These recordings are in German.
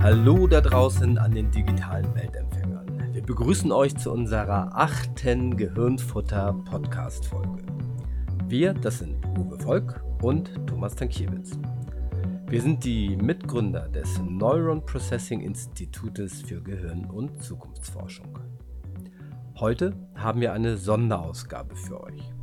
Hallo da draußen an den digitalen Weltempfängern. Wir begrüßen euch zu unserer achten Gehirnfutter Podcast Folge. Wir, das sind Uwe Volk und Thomas Tankiewicz. Wir sind die Mitgründer des Neuron Processing Institutes für Gehirn- und Zukunftsforschung. Heute haben wir eine Sonderausgabe für euch.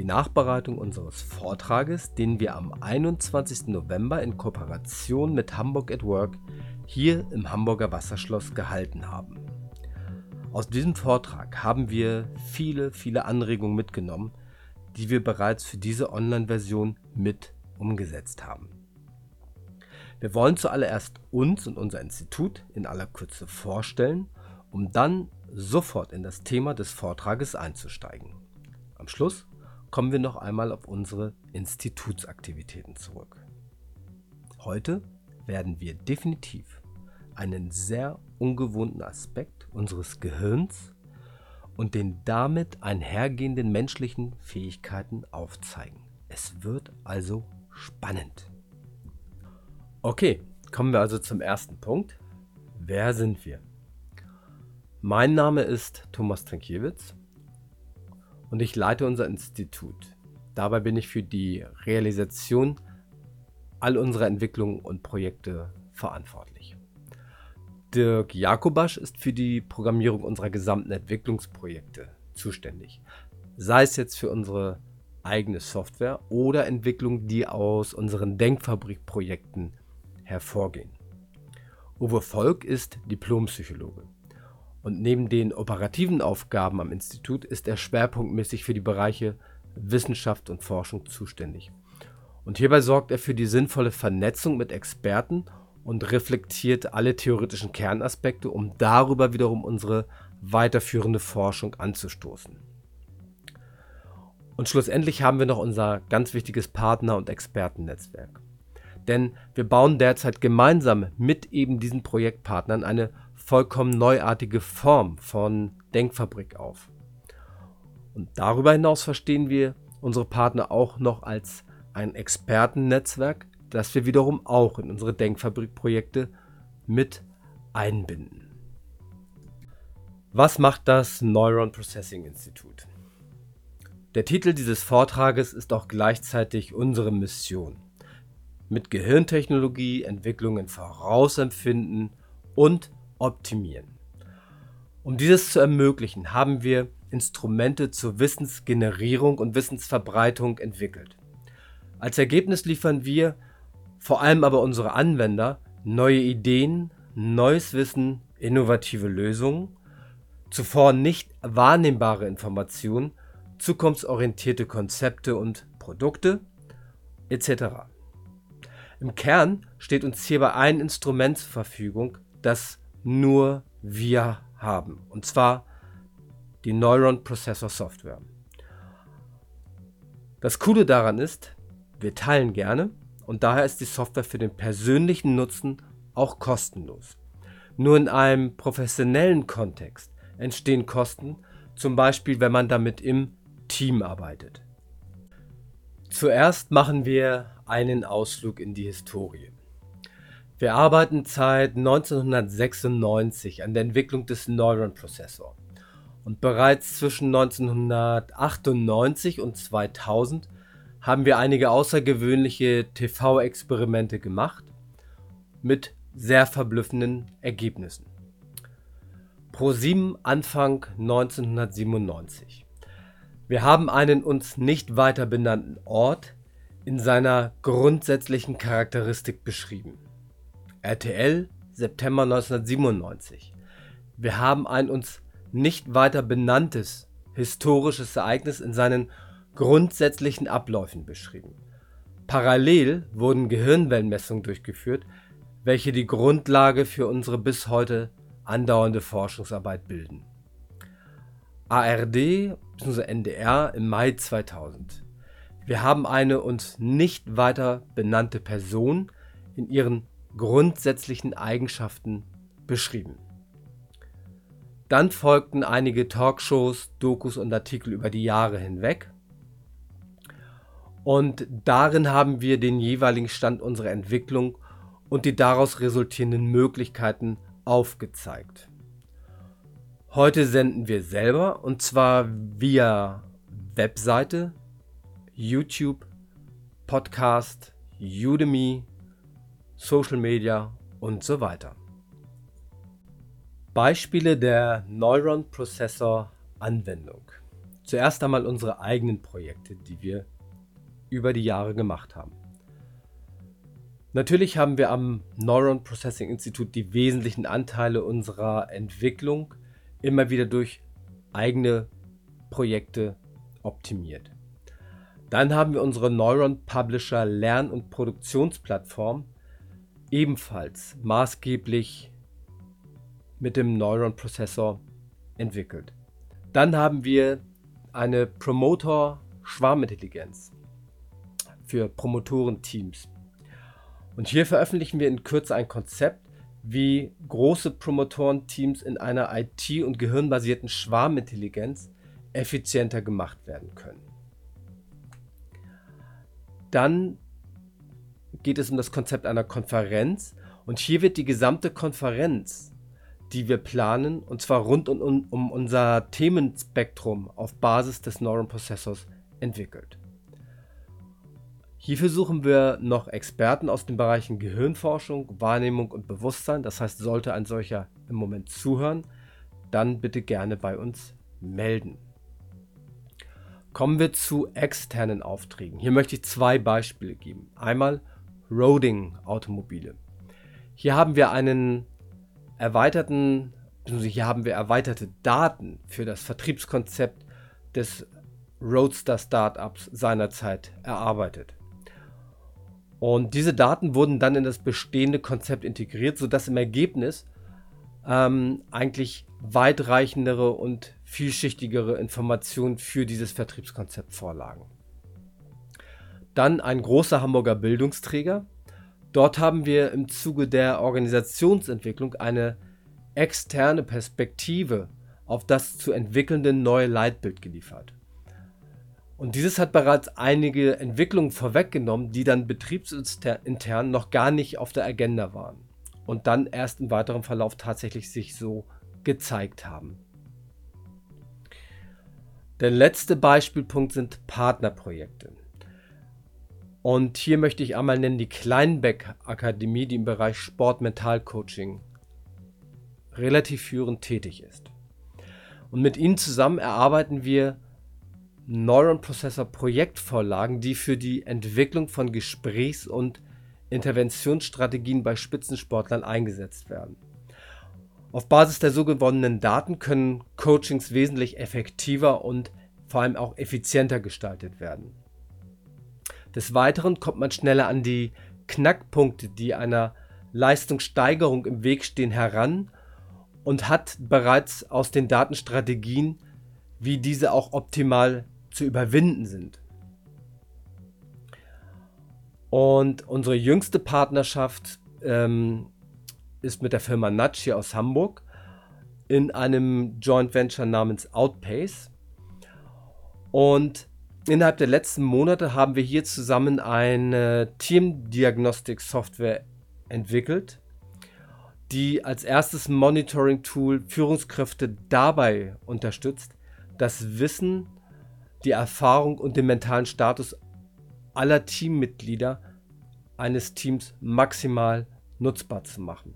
Die Nachbereitung unseres Vortrages, den wir am 21. November in Kooperation mit Hamburg at Work hier im Hamburger Wasserschloss gehalten haben. Aus diesem Vortrag haben wir viele, viele Anregungen mitgenommen, die wir bereits für diese Online-Version mit umgesetzt haben. Wir wollen zuallererst uns und unser Institut in aller Kürze vorstellen, um dann sofort in das Thema des Vortrages einzusteigen. Am Schluss kommen wir noch einmal auf unsere Institutsaktivitäten zurück. Heute werden wir definitiv einen sehr ungewohnten Aspekt unseres Gehirns und den damit einhergehenden menschlichen Fähigkeiten aufzeigen. Es wird also spannend. Okay, kommen wir also zum ersten Punkt. Wer sind wir? Mein Name ist Thomas Trankiewicz und ich leite unser Institut. Dabei bin ich für die Realisation all unserer Entwicklungen und Projekte verantwortlich. Dirk Jakobasch ist für die Programmierung unserer gesamten Entwicklungsprojekte zuständig. Sei es jetzt für unsere eigene Software oder Entwicklung, die aus unseren Denkfabrikprojekten hervorgehen. Uwe Volk ist Diplompsychologe. Und neben den operativen Aufgaben am Institut ist er schwerpunktmäßig für die Bereiche Wissenschaft und Forschung zuständig. Und hierbei sorgt er für die sinnvolle Vernetzung mit Experten und reflektiert alle theoretischen Kernaspekte, um darüber wiederum unsere weiterführende Forschung anzustoßen. Und schlussendlich haben wir noch unser ganz wichtiges Partner- und Expertennetzwerk. Denn wir bauen derzeit gemeinsam mit eben diesen Projektpartnern eine vollkommen neuartige Form von Denkfabrik auf. Und darüber hinaus verstehen wir unsere Partner auch noch als ein Expertennetzwerk, das wir wiederum auch in unsere Denkfabrikprojekte mit einbinden. Was macht das Neuron Processing Institute? Der Titel dieses Vortrages ist auch gleichzeitig unsere Mission mit Gehirntechnologie Entwicklungen vorausempfinden und optimieren. Um dieses zu ermöglichen, haben wir Instrumente zur Wissensgenerierung und Wissensverbreitung entwickelt. Als Ergebnis liefern wir, vor allem aber unsere Anwender, neue Ideen, neues Wissen, innovative Lösungen, zuvor nicht wahrnehmbare Informationen, zukunftsorientierte Konzepte und Produkte etc. Im Kern steht uns hierbei ein Instrument zur Verfügung, das nur wir haben. Und zwar die Neuron Processor Software. Das Coole daran ist, wir teilen gerne und daher ist die Software für den persönlichen Nutzen auch kostenlos. Nur in einem professionellen Kontext entstehen Kosten, zum Beispiel wenn man damit im Team arbeitet. Zuerst machen wir einen Ausflug in die Historie. Wir arbeiten seit 1996 an der Entwicklung des Neuron Prozessor. Und bereits zwischen 1998 und 2000 haben wir einige außergewöhnliche TV-Experimente gemacht mit sehr verblüffenden Ergebnissen. Pro7 Anfang 1997. Wir haben einen uns nicht weiter benannten Ort in seiner grundsätzlichen Charakteristik beschrieben. RTL September 1997. Wir haben ein uns nicht weiter benanntes historisches Ereignis in seinen grundsätzlichen Abläufen beschrieben. Parallel wurden Gehirnwellenmessungen durchgeführt, welche die Grundlage für unsere bis heute andauernde Forschungsarbeit bilden. ARD bzw. NDR im Mai 2000. Wir haben eine uns nicht weiter benannte Person in ihren grundsätzlichen Eigenschaften beschrieben. Dann folgten einige Talkshows, Dokus und Artikel über die Jahre hinweg. Und darin haben wir den jeweiligen Stand unserer Entwicklung und die daraus resultierenden Möglichkeiten aufgezeigt. Heute senden wir selber und zwar via Webseite, YouTube, Podcast, Udemy, Social Media und so weiter. Beispiele der Neuron Processor Anwendung. Zuerst einmal unsere eigenen Projekte, die wir über die Jahre gemacht haben. Natürlich haben wir am Neuron Processing Institute die wesentlichen Anteile unserer Entwicklung immer wieder durch eigene Projekte optimiert. Dann haben wir unsere Neuron Publisher Lern- und Produktionsplattform ebenfalls maßgeblich mit dem Neuron Prozessor entwickelt. Dann haben wir eine Promoter Schwarmintelligenz für Promotorenteams. Und hier veröffentlichen wir in Kürze ein Konzept, wie große Promotorenteams in einer IT- und gehirnbasierten Schwarmintelligenz effizienter gemacht werden können. Dann geht es um das Konzept einer Konferenz und hier wird die gesamte Konferenz, die wir planen, und zwar rund um, um unser Themenspektrum auf Basis des Neuron Prozessors entwickelt. Hierfür suchen wir noch Experten aus den Bereichen Gehirnforschung, Wahrnehmung und Bewusstsein. Das heißt, sollte ein solcher im Moment zuhören, dann bitte gerne bei uns melden. Kommen wir zu externen Aufträgen. Hier möchte ich zwei Beispiele geben. Einmal Roading-Automobile. Hier haben wir einen erweiterten, hier haben wir erweiterte Daten für das Vertriebskonzept des Roadster Startups seinerzeit erarbeitet. Und diese Daten wurden dann in das bestehende Konzept integriert, sodass im Ergebnis ähm, eigentlich weitreichendere und vielschichtigere Informationen für dieses Vertriebskonzept vorlagen. Dann ein großer Hamburger Bildungsträger. Dort haben wir im Zuge der Organisationsentwicklung eine externe Perspektive auf das zu entwickelnde neue Leitbild geliefert. Und dieses hat bereits einige Entwicklungen vorweggenommen, die dann betriebsintern noch gar nicht auf der Agenda waren und dann erst im weiteren Verlauf tatsächlich sich so gezeigt haben. Der letzte Beispielpunkt sind Partnerprojekte. Und hier möchte ich einmal nennen die Kleinbeck Akademie, die im Bereich Sport-Mental-Coaching relativ führend tätig ist. Und mit ihnen zusammen erarbeiten wir Neuron Processor Projektvorlagen, die für die Entwicklung von Gesprächs- und Interventionsstrategien bei Spitzensportlern eingesetzt werden. Auf Basis der so gewonnenen Daten können Coachings wesentlich effektiver und vor allem auch effizienter gestaltet werden. Des Weiteren kommt man schneller an die Knackpunkte, die einer Leistungssteigerung im Weg stehen, heran und hat bereits aus den Datenstrategien, wie diese auch optimal zu überwinden sind. Und unsere jüngste Partnerschaft ähm, ist mit der Firma hier aus Hamburg in einem Joint Venture namens Outpace. Und innerhalb der letzten Monate haben wir hier zusammen eine Teamdiagnostik-Software entwickelt, die als erstes Monitoring-Tool Führungskräfte dabei unterstützt, das Wissen die Erfahrung und den mentalen Status aller Teammitglieder eines Teams maximal nutzbar zu machen.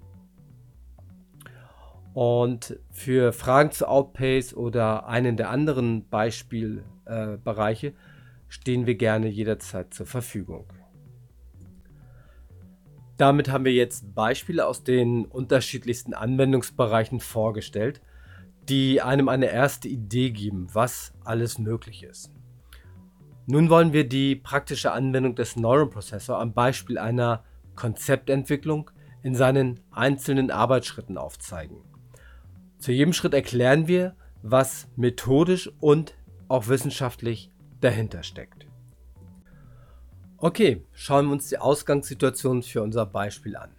Und für Fragen zu Outpace oder einen der anderen Beispielbereiche äh, stehen wir gerne jederzeit zur Verfügung. Damit haben wir jetzt Beispiele aus den unterschiedlichsten Anwendungsbereichen vorgestellt die einem eine erste Idee geben, was alles möglich ist. Nun wollen wir die praktische Anwendung des Neuron Processor am Beispiel einer Konzeptentwicklung in seinen einzelnen Arbeitsschritten aufzeigen. Zu jedem Schritt erklären wir, was methodisch und auch wissenschaftlich dahinter steckt. Okay, schauen wir uns die Ausgangssituation für unser Beispiel an.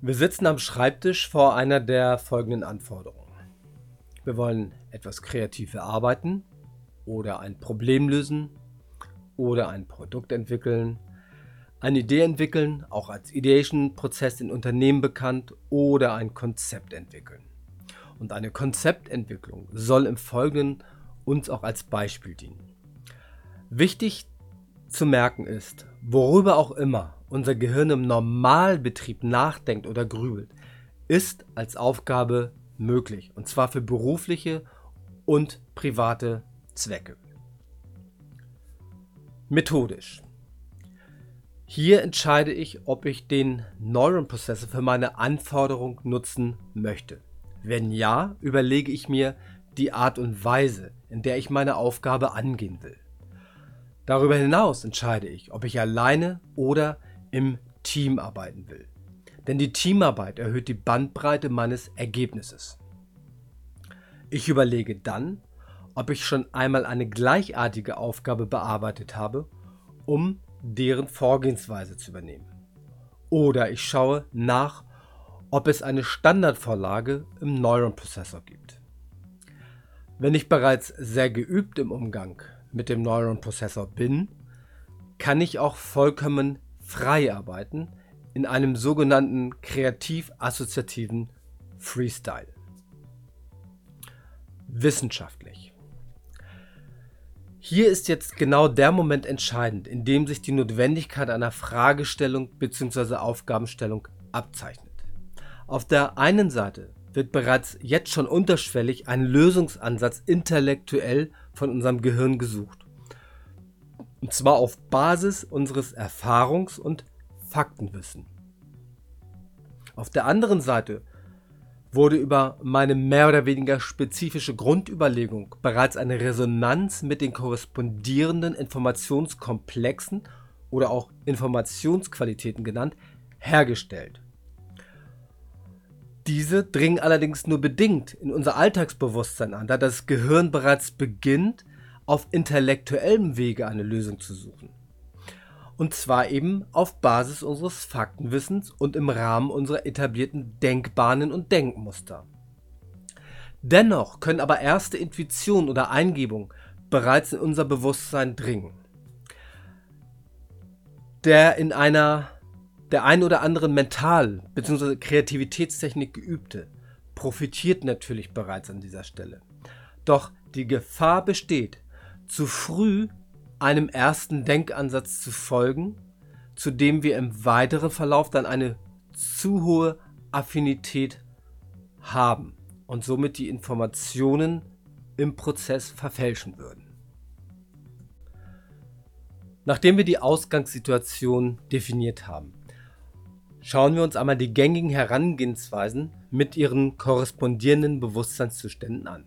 Wir sitzen am Schreibtisch vor einer der folgenden Anforderungen. Wir wollen etwas kreativ erarbeiten oder ein Problem lösen oder ein Produkt entwickeln, eine Idee entwickeln, auch als Ideation-Prozess in Unternehmen bekannt, oder ein Konzept entwickeln. Und eine Konzeptentwicklung soll im Folgenden uns auch als Beispiel dienen. Wichtig zu merken ist, worüber auch immer unser Gehirn im Normalbetrieb nachdenkt oder grübelt, ist als Aufgabe möglich. Und zwar für berufliche und private Zwecke. Methodisch. Hier entscheide ich, ob ich den Neuron Processor für meine Anforderung nutzen möchte. Wenn ja, überlege ich mir die Art und Weise, in der ich meine Aufgabe angehen will. Darüber hinaus entscheide ich, ob ich alleine oder im Team arbeiten will. Denn die Teamarbeit erhöht die Bandbreite meines Ergebnisses. Ich überlege dann, ob ich schon einmal eine gleichartige Aufgabe bearbeitet habe, um deren Vorgehensweise zu übernehmen. Oder ich schaue nach, ob es eine Standardvorlage im Neuron-Prozessor gibt. Wenn ich bereits sehr geübt im Umgang mit dem Neuron-Prozessor bin, kann ich auch vollkommen frei arbeiten in einem sogenannten kreativ-assoziativen Freestyle. Wissenschaftlich. Hier ist jetzt genau der Moment entscheidend, in dem sich die Notwendigkeit einer Fragestellung bzw. Aufgabenstellung abzeichnet. Auf der einen Seite wird bereits jetzt schon unterschwellig ein Lösungsansatz intellektuell von unserem Gehirn gesucht. Und zwar auf Basis unseres Erfahrungs- und Faktenwissen. Auf der anderen Seite wurde über meine mehr oder weniger spezifische Grundüberlegung bereits eine Resonanz mit den korrespondierenden Informationskomplexen oder auch Informationsqualitäten genannt, hergestellt. Diese dringen allerdings nur bedingt in unser Alltagsbewusstsein an, da das Gehirn bereits beginnt, auf intellektuellem Wege eine Lösung zu suchen. Und zwar eben auf Basis unseres Faktenwissens und im Rahmen unserer etablierten Denkbahnen und Denkmuster. Dennoch können aber erste Intuitionen oder Eingebungen bereits in unser Bewusstsein dringen. Der in einer der ein oder anderen Mental- bzw. Kreativitätstechnik geübte profitiert natürlich bereits an dieser Stelle. Doch die Gefahr besteht, zu früh einem ersten Denkansatz zu folgen, zu dem wir im weiteren Verlauf dann eine zu hohe Affinität haben und somit die Informationen im Prozess verfälschen würden. Nachdem wir die Ausgangssituation definiert haben, Schauen wir uns einmal die gängigen Herangehensweisen mit ihren korrespondierenden Bewusstseinszuständen an.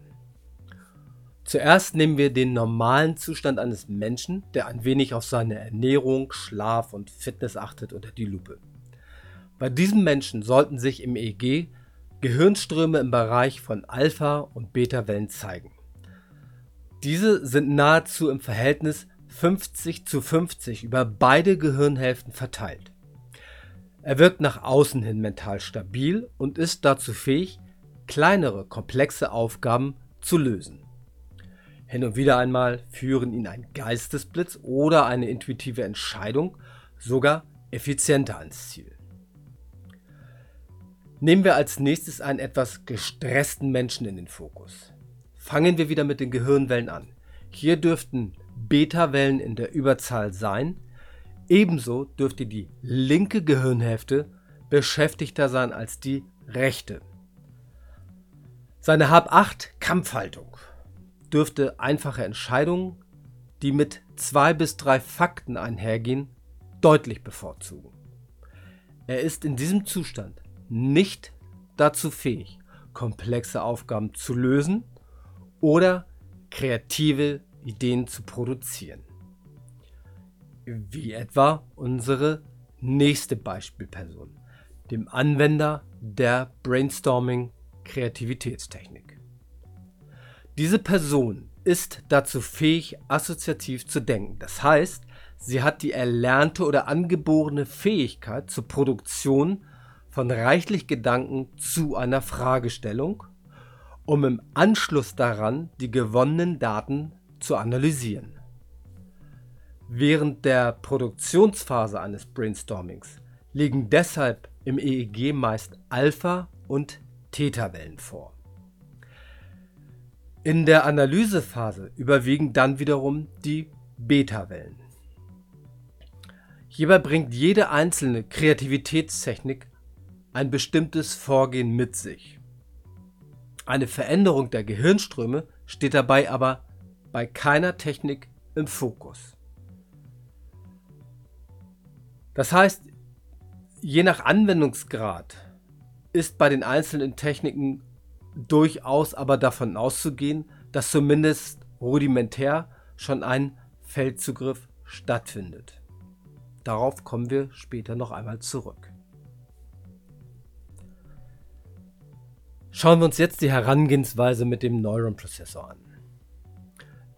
Zuerst nehmen wir den normalen Zustand eines Menschen, der ein wenig auf seine Ernährung, Schlaf und Fitness achtet, unter die Lupe. Bei diesem Menschen sollten sich im EEG Gehirnströme im Bereich von Alpha- und Beta-Wellen zeigen. Diese sind nahezu im Verhältnis 50 zu 50 über beide Gehirnhälften verteilt. Er wirkt nach außen hin mental stabil und ist dazu fähig, kleinere, komplexe Aufgaben zu lösen. Hin und wieder einmal führen ihn ein Geistesblitz oder eine intuitive Entscheidung sogar effizienter ans Ziel. Nehmen wir als nächstes einen etwas gestressten Menschen in den Fokus. Fangen wir wieder mit den Gehirnwellen an. Hier dürften Beta-Wellen in der Überzahl sein, Ebenso dürfte die linke Gehirnhälfte beschäftigter sein als die rechte. Seine Hab-8-Kampfhaltung dürfte einfache Entscheidungen, die mit zwei bis drei Fakten einhergehen, deutlich bevorzugen. Er ist in diesem Zustand nicht dazu fähig, komplexe Aufgaben zu lösen oder kreative Ideen zu produzieren wie etwa unsere nächste Beispielperson, dem Anwender der Brainstorming Kreativitätstechnik. Diese Person ist dazu fähig, assoziativ zu denken. Das heißt, sie hat die erlernte oder angeborene Fähigkeit zur Produktion von reichlich Gedanken zu einer Fragestellung, um im Anschluss daran die gewonnenen Daten zu analysieren. Während der Produktionsphase eines Brainstormings liegen deshalb im EEG meist Alpha- und Theta-Wellen vor. In der Analysephase überwiegen dann wiederum die Beta-Wellen. Hierbei bringt jede einzelne Kreativitätstechnik ein bestimmtes Vorgehen mit sich. Eine Veränderung der Gehirnströme steht dabei aber bei keiner Technik im Fokus. Das heißt, je nach Anwendungsgrad ist bei den einzelnen Techniken durchaus aber davon auszugehen, dass zumindest rudimentär schon ein Feldzugriff stattfindet. Darauf kommen wir später noch einmal zurück. Schauen wir uns jetzt die Herangehensweise mit dem Neuron-Prozessor an.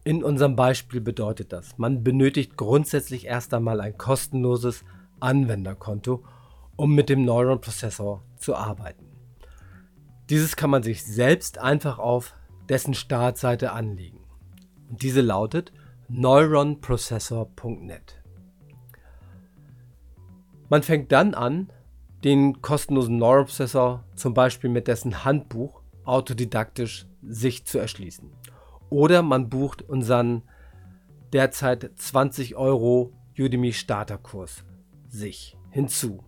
In unserem Beispiel bedeutet das, man benötigt grundsätzlich erst einmal ein kostenloses Anwenderkonto, um mit dem Neuron-Prozessor zu arbeiten. Dieses kann man sich selbst einfach auf dessen Startseite anlegen. Und diese lautet neuronprocessor.net. Man fängt dann an, den kostenlosen Neuroprozessor zum Beispiel mit dessen Handbuch autodidaktisch sich zu erschließen. Oder man bucht unseren derzeit 20 Euro Udemy Starterkurs sich hinzu.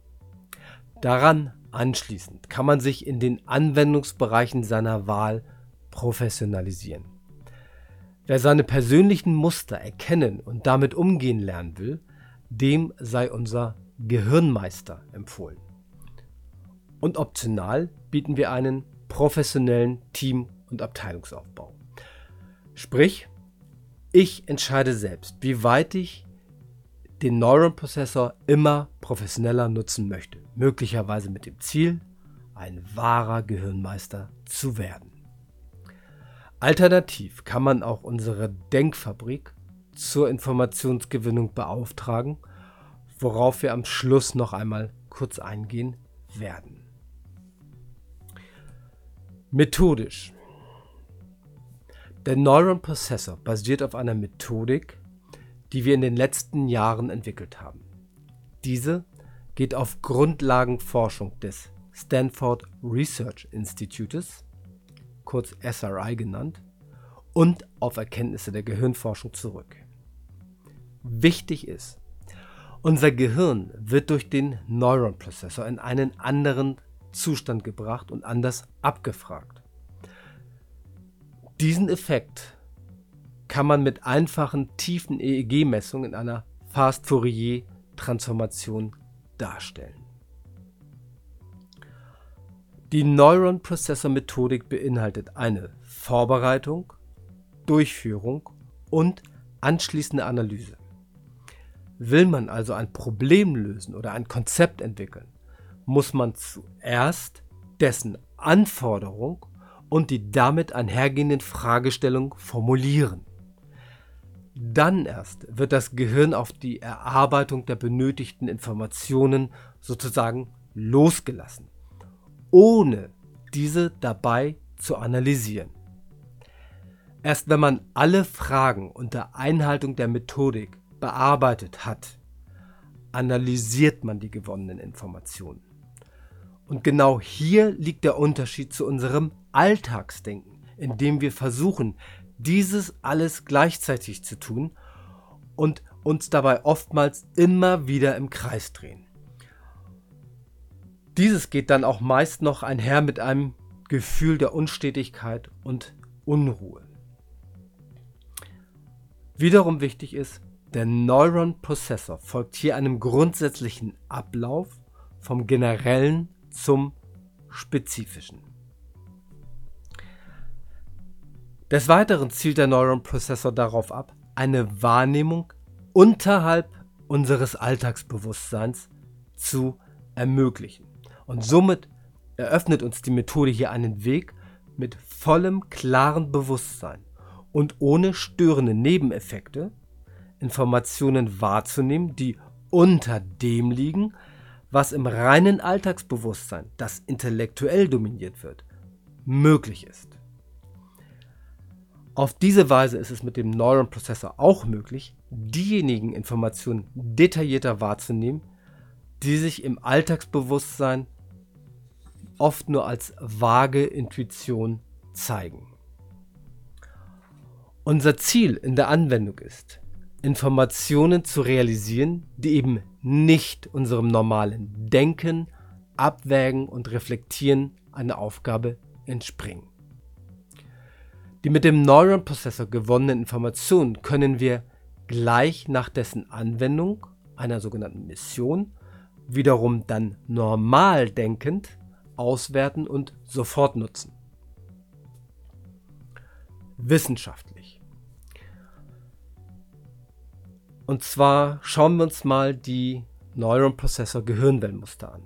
Daran anschließend kann man sich in den Anwendungsbereichen seiner Wahl professionalisieren. Wer seine persönlichen Muster erkennen und damit umgehen lernen will, dem sei unser Gehirnmeister empfohlen. Und optional bieten wir einen professionellen Team- und Abteilungsaufbau. Sprich, ich entscheide selbst, wie weit ich den Neuron-Prozessor immer professioneller nutzen möchte, möglicherweise mit dem Ziel, ein wahrer Gehirnmeister zu werden. Alternativ kann man auch unsere Denkfabrik zur Informationsgewinnung beauftragen, worauf wir am Schluss noch einmal kurz eingehen werden. Methodisch. Der Neuron Processor basiert auf einer Methodik, die wir in den letzten Jahren entwickelt haben. Diese geht auf Grundlagenforschung des Stanford Research Institutes, kurz SRI genannt, und auf Erkenntnisse der Gehirnforschung zurück. Wichtig ist, unser Gehirn wird durch den Neuron-Prozessor in einen anderen Zustand gebracht und anders abgefragt. Diesen Effekt kann man mit einfachen tiefen EEG-Messungen in einer Fast-Fourier-Transformation darstellen. Die Neuron-Processor-Methodik beinhaltet eine Vorbereitung, Durchführung und anschließende Analyse. Will man also ein Problem lösen oder ein Konzept entwickeln, muss man zuerst dessen Anforderung und die damit einhergehenden Fragestellungen formulieren. Dann erst wird das Gehirn auf die Erarbeitung der benötigten Informationen sozusagen losgelassen, ohne diese dabei zu analysieren. Erst wenn man alle Fragen unter Einhaltung der Methodik bearbeitet hat, analysiert man die gewonnenen Informationen. Und genau hier liegt der Unterschied zu unserem Alltagsdenken, in dem wir versuchen, dieses alles gleichzeitig zu tun und uns dabei oftmals immer wieder im Kreis drehen. Dieses geht dann auch meist noch einher mit einem Gefühl der Unstetigkeit und Unruhe. Wiederum wichtig ist, der Neuron-Prozessor folgt hier einem grundsätzlichen Ablauf vom generellen zum spezifischen. Des Weiteren zielt der Neuron-Prozessor darauf ab, eine Wahrnehmung unterhalb unseres Alltagsbewusstseins zu ermöglichen. Und somit eröffnet uns die Methode hier einen Weg mit vollem klaren Bewusstsein und ohne störende Nebeneffekte Informationen wahrzunehmen, die unter dem liegen, was im reinen Alltagsbewusstsein, das intellektuell dominiert wird, möglich ist. Auf diese Weise ist es mit dem Neuronprozessor auch möglich, diejenigen Informationen detaillierter wahrzunehmen, die sich im Alltagsbewusstsein oft nur als vage Intuition zeigen. Unser Ziel in der Anwendung ist, Informationen zu realisieren, die eben nicht unserem normalen Denken, Abwägen und Reflektieren einer Aufgabe entspringen. Die mit dem Neuronprozessor gewonnenen Informationen können wir gleich nach dessen Anwendung, einer sogenannten Mission, wiederum dann normal denkend auswerten und sofort nutzen. Wissenschaftlich. Und zwar schauen wir uns mal die Neuronprozessor Gehirnwellenmuster an.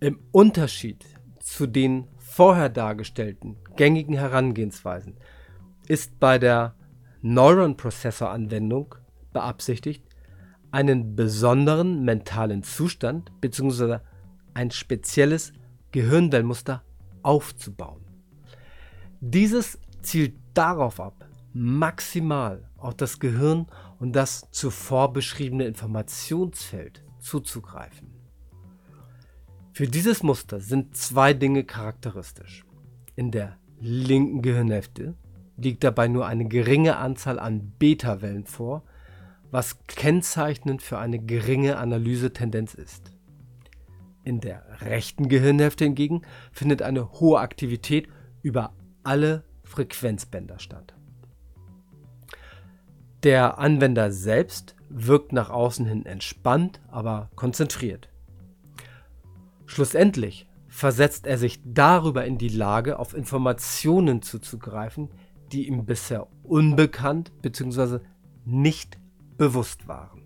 Im Unterschied zu den vorher dargestellten gängigen Herangehensweisen ist bei der Neuron-Prozessor-Anwendung beabsichtigt, einen besonderen mentalen Zustand bzw. ein spezielles Gehirnwellenmuster aufzubauen. Dieses zielt darauf ab, maximal auf das Gehirn und das zuvor beschriebene Informationsfeld zuzugreifen. Für dieses Muster sind zwei Dinge charakteristisch. In der linken Gehirnhälfte liegt dabei nur eine geringe Anzahl an Beta-Wellen vor, was kennzeichnend für eine geringe Analysetendenz ist. In der rechten Gehirnhälfte hingegen findet eine hohe Aktivität über alle Frequenzbänder statt. Der Anwender selbst wirkt nach außen hin entspannt, aber konzentriert. Schlussendlich versetzt er sich darüber in die Lage, auf Informationen zuzugreifen, die ihm bisher unbekannt bzw. nicht bewusst waren.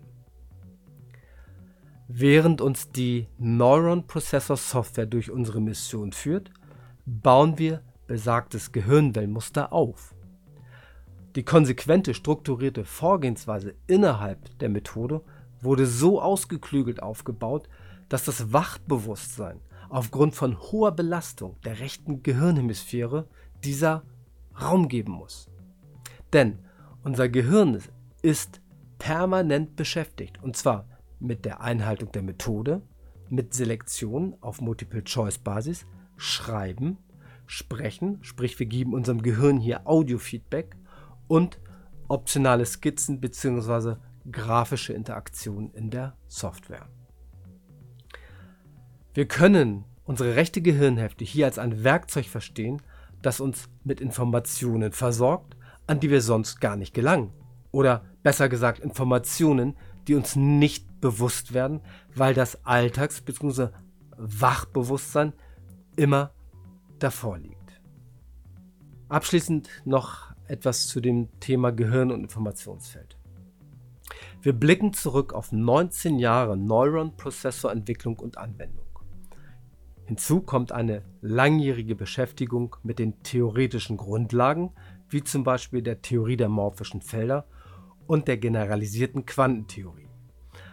Während uns die Neuron Processor Software durch unsere Mission führt, bauen wir besagtes Gehirnwellenmuster auf. Die konsequente strukturierte Vorgehensweise innerhalb der Methode wurde so ausgeklügelt aufgebaut, dass das Wachbewusstsein aufgrund von hoher Belastung der rechten Gehirnhemisphäre dieser Raum geben muss. Denn unser Gehirn ist permanent beschäftigt und zwar mit der Einhaltung der Methode, mit Selektion auf Multiple-Choice-Basis, Schreiben, Sprechen, sprich wir geben unserem Gehirn hier Audiofeedback und optionale Skizzen bzw. grafische Interaktionen in der Software. Wir können unsere rechte Gehirnhälfte hier als ein Werkzeug verstehen, das uns mit Informationen versorgt, an die wir sonst gar nicht gelangen. Oder besser gesagt Informationen, die uns nicht bewusst werden, weil das Alltags- bzw. Wachbewusstsein immer davor liegt. Abschließend noch etwas zu dem Thema Gehirn und Informationsfeld. Wir blicken zurück auf 19 Jahre Neuron-Prozessorentwicklung und Anwendung. Hinzu kommt eine langjährige Beschäftigung mit den theoretischen Grundlagen, wie zum Beispiel der Theorie der morphischen Felder und der generalisierten Quantentheorie.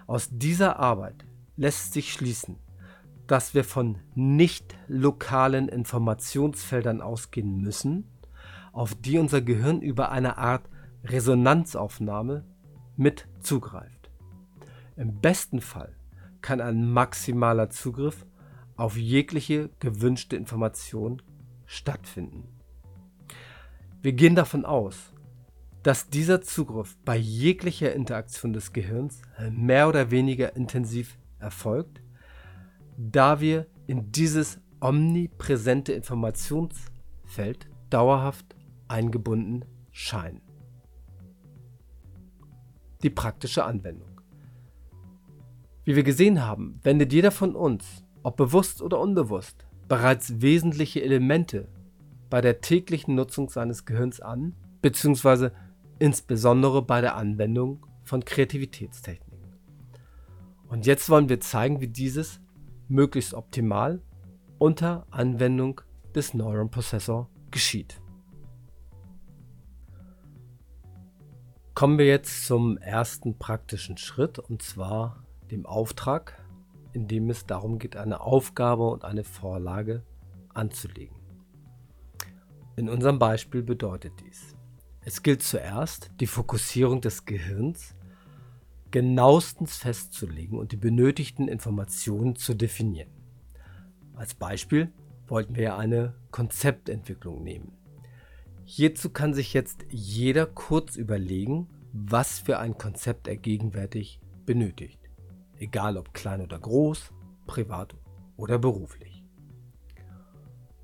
Aus dieser Arbeit lässt sich schließen, dass wir von nicht lokalen Informationsfeldern ausgehen müssen, auf die unser Gehirn über eine Art Resonanzaufnahme mit zugreift. Im besten Fall kann ein maximaler Zugriff auf jegliche gewünschte Information stattfinden. Wir gehen davon aus, dass dieser Zugriff bei jeglicher Interaktion des Gehirns mehr oder weniger intensiv erfolgt, da wir in dieses omnipräsente Informationsfeld dauerhaft eingebunden scheinen. Die praktische Anwendung. Wie wir gesehen haben, wendet jeder von uns ob bewusst oder unbewusst, bereits wesentliche Elemente bei der täglichen Nutzung seines Gehirns an, beziehungsweise insbesondere bei der Anwendung von Kreativitätstechniken. Und jetzt wollen wir zeigen, wie dieses möglichst optimal unter Anwendung des Neuron Processor geschieht. Kommen wir jetzt zum ersten praktischen Schritt und zwar dem Auftrag, in dem es darum geht, eine Aufgabe und eine Vorlage anzulegen. In unserem Beispiel bedeutet dies, Es gilt zuerst, die Fokussierung des Gehirns genauestens festzulegen und die benötigten Informationen zu definieren. Als Beispiel wollten wir eine Konzeptentwicklung nehmen. Hierzu kann sich jetzt jeder kurz überlegen, was für ein Konzept er gegenwärtig benötigt. Egal ob klein oder groß, privat oder beruflich.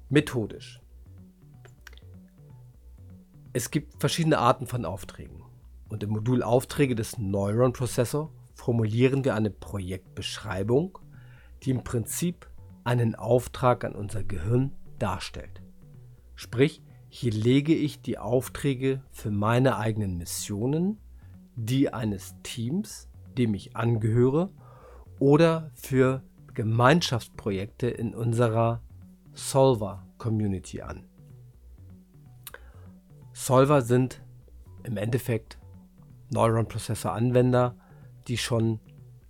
Methodisch. Es gibt verschiedene Arten von Aufträgen. Und im Modul Aufträge des Neuron Processor formulieren wir eine Projektbeschreibung, die im Prinzip einen Auftrag an unser Gehirn darstellt. Sprich, hier lege ich die Aufträge für meine eigenen Missionen, die eines Teams, dem ich angehöre, oder für Gemeinschaftsprojekte in unserer Solver-Community an. Solver sind im Endeffekt Neuron-Prozessor-Anwender, die schon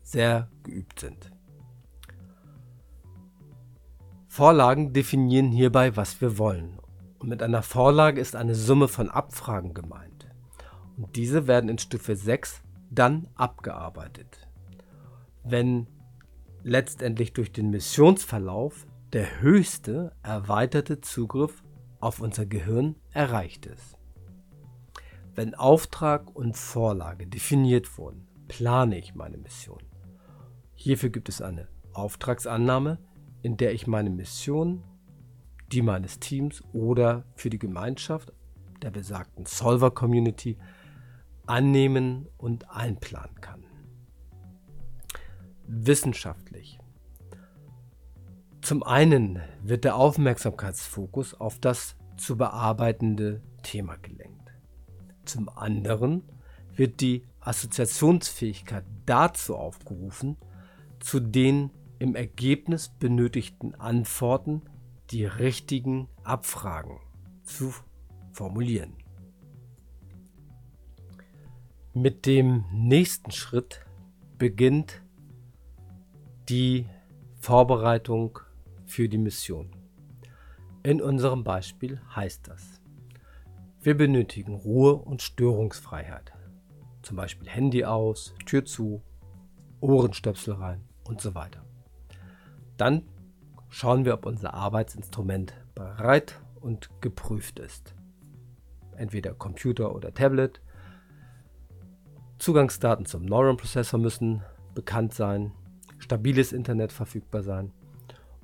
sehr geübt sind. Vorlagen definieren hierbei, was wir wollen. Und mit einer Vorlage ist eine Summe von Abfragen gemeint. Und diese werden in Stufe 6 dann abgearbeitet. Wenn letztendlich durch den Missionsverlauf der höchste erweiterte Zugriff auf unser Gehirn erreicht ist. Wenn Auftrag und Vorlage definiert wurden, plane ich meine Mission. Hierfür gibt es eine Auftragsannahme, in der ich meine Mission, die meines Teams oder für die Gemeinschaft der besagten Solver Community annehmen und einplanen kann. Wissenschaftlich. Zum einen wird der Aufmerksamkeitsfokus auf das zu bearbeitende Thema gelenkt. Zum anderen wird die Assoziationsfähigkeit dazu aufgerufen, zu den im Ergebnis benötigten Antworten die richtigen Abfragen zu formulieren. Mit dem nächsten Schritt beginnt die Vorbereitung für die Mission. In unserem Beispiel heißt das, wir benötigen Ruhe und Störungsfreiheit. Zum Beispiel Handy aus, Tür zu, Ohrenstöpsel rein und so weiter. Dann schauen wir, ob unser Arbeitsinstrument bereit und geprüft ist. Entweder Computer oder Tablet. Zugangsdaten zum Neuron Processor müssen bekannt sein, stabiles Internet verfügbar sein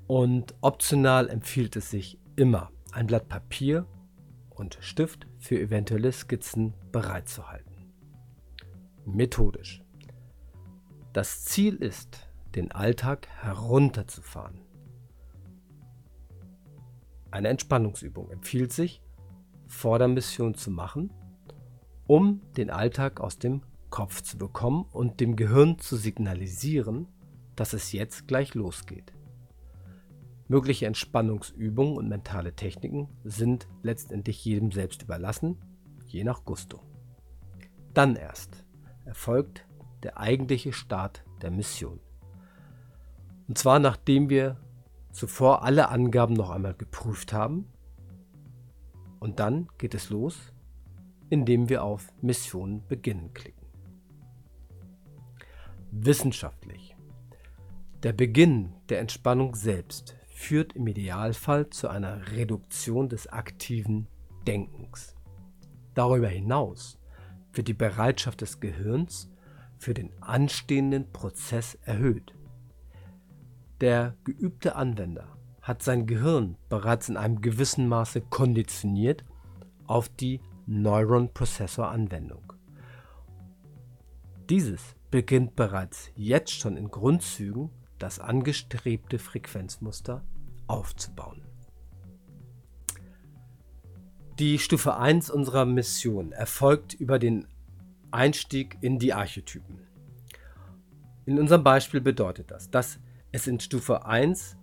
und optional empfiehlt es sich immer, ein Blatt Papier und Stift für eventuelle Skizzen bereitzuhalten. Methodisch. Das Ziel ist, den Alltag herunterzufahren. Eine Entspannungsübung empfiehlt sich, vor der Mission zu machen, um den Alltag aus dem Kopf zu bekommen und dem Gehirn zu signalisieren, dass es jetzt gleich losgeht. Mögliche Entspannungsübungen und mentale Techniken sind letztendlich jedem selbst überlassen, je nach Gusto. Dann erst erfolgt der eigentliche Start der Mission. Und zwar nachdem wir zuvor alle Angaben noch einmal geprüft haben. Und dann geht es los, indem wir auf Mission beginnen klicken. Wissenschaftlich. Der Beginn der Entspannung selbst führt im Idealfall zu einer Reduktion des aktiven Denkens. Darüber hinaus wird die Bereitschaft des Gehirns für den anstehenden Prozess erhöht. Der geübte Anwender hat sein Gehirn bereits in einem gewissen Maße konditioniert auf die Neuron-Prozessor-Anwendung. Dieses beginnt bereits jetzt schon in Grundzügen das angestrebte Frequenzmuster aufzubauen. Die Stufe 1 unserer Mission erfolgt über den Einstieg in die Archetypen. In unserem Beispiel bedeutet das, dass es in Stufe 1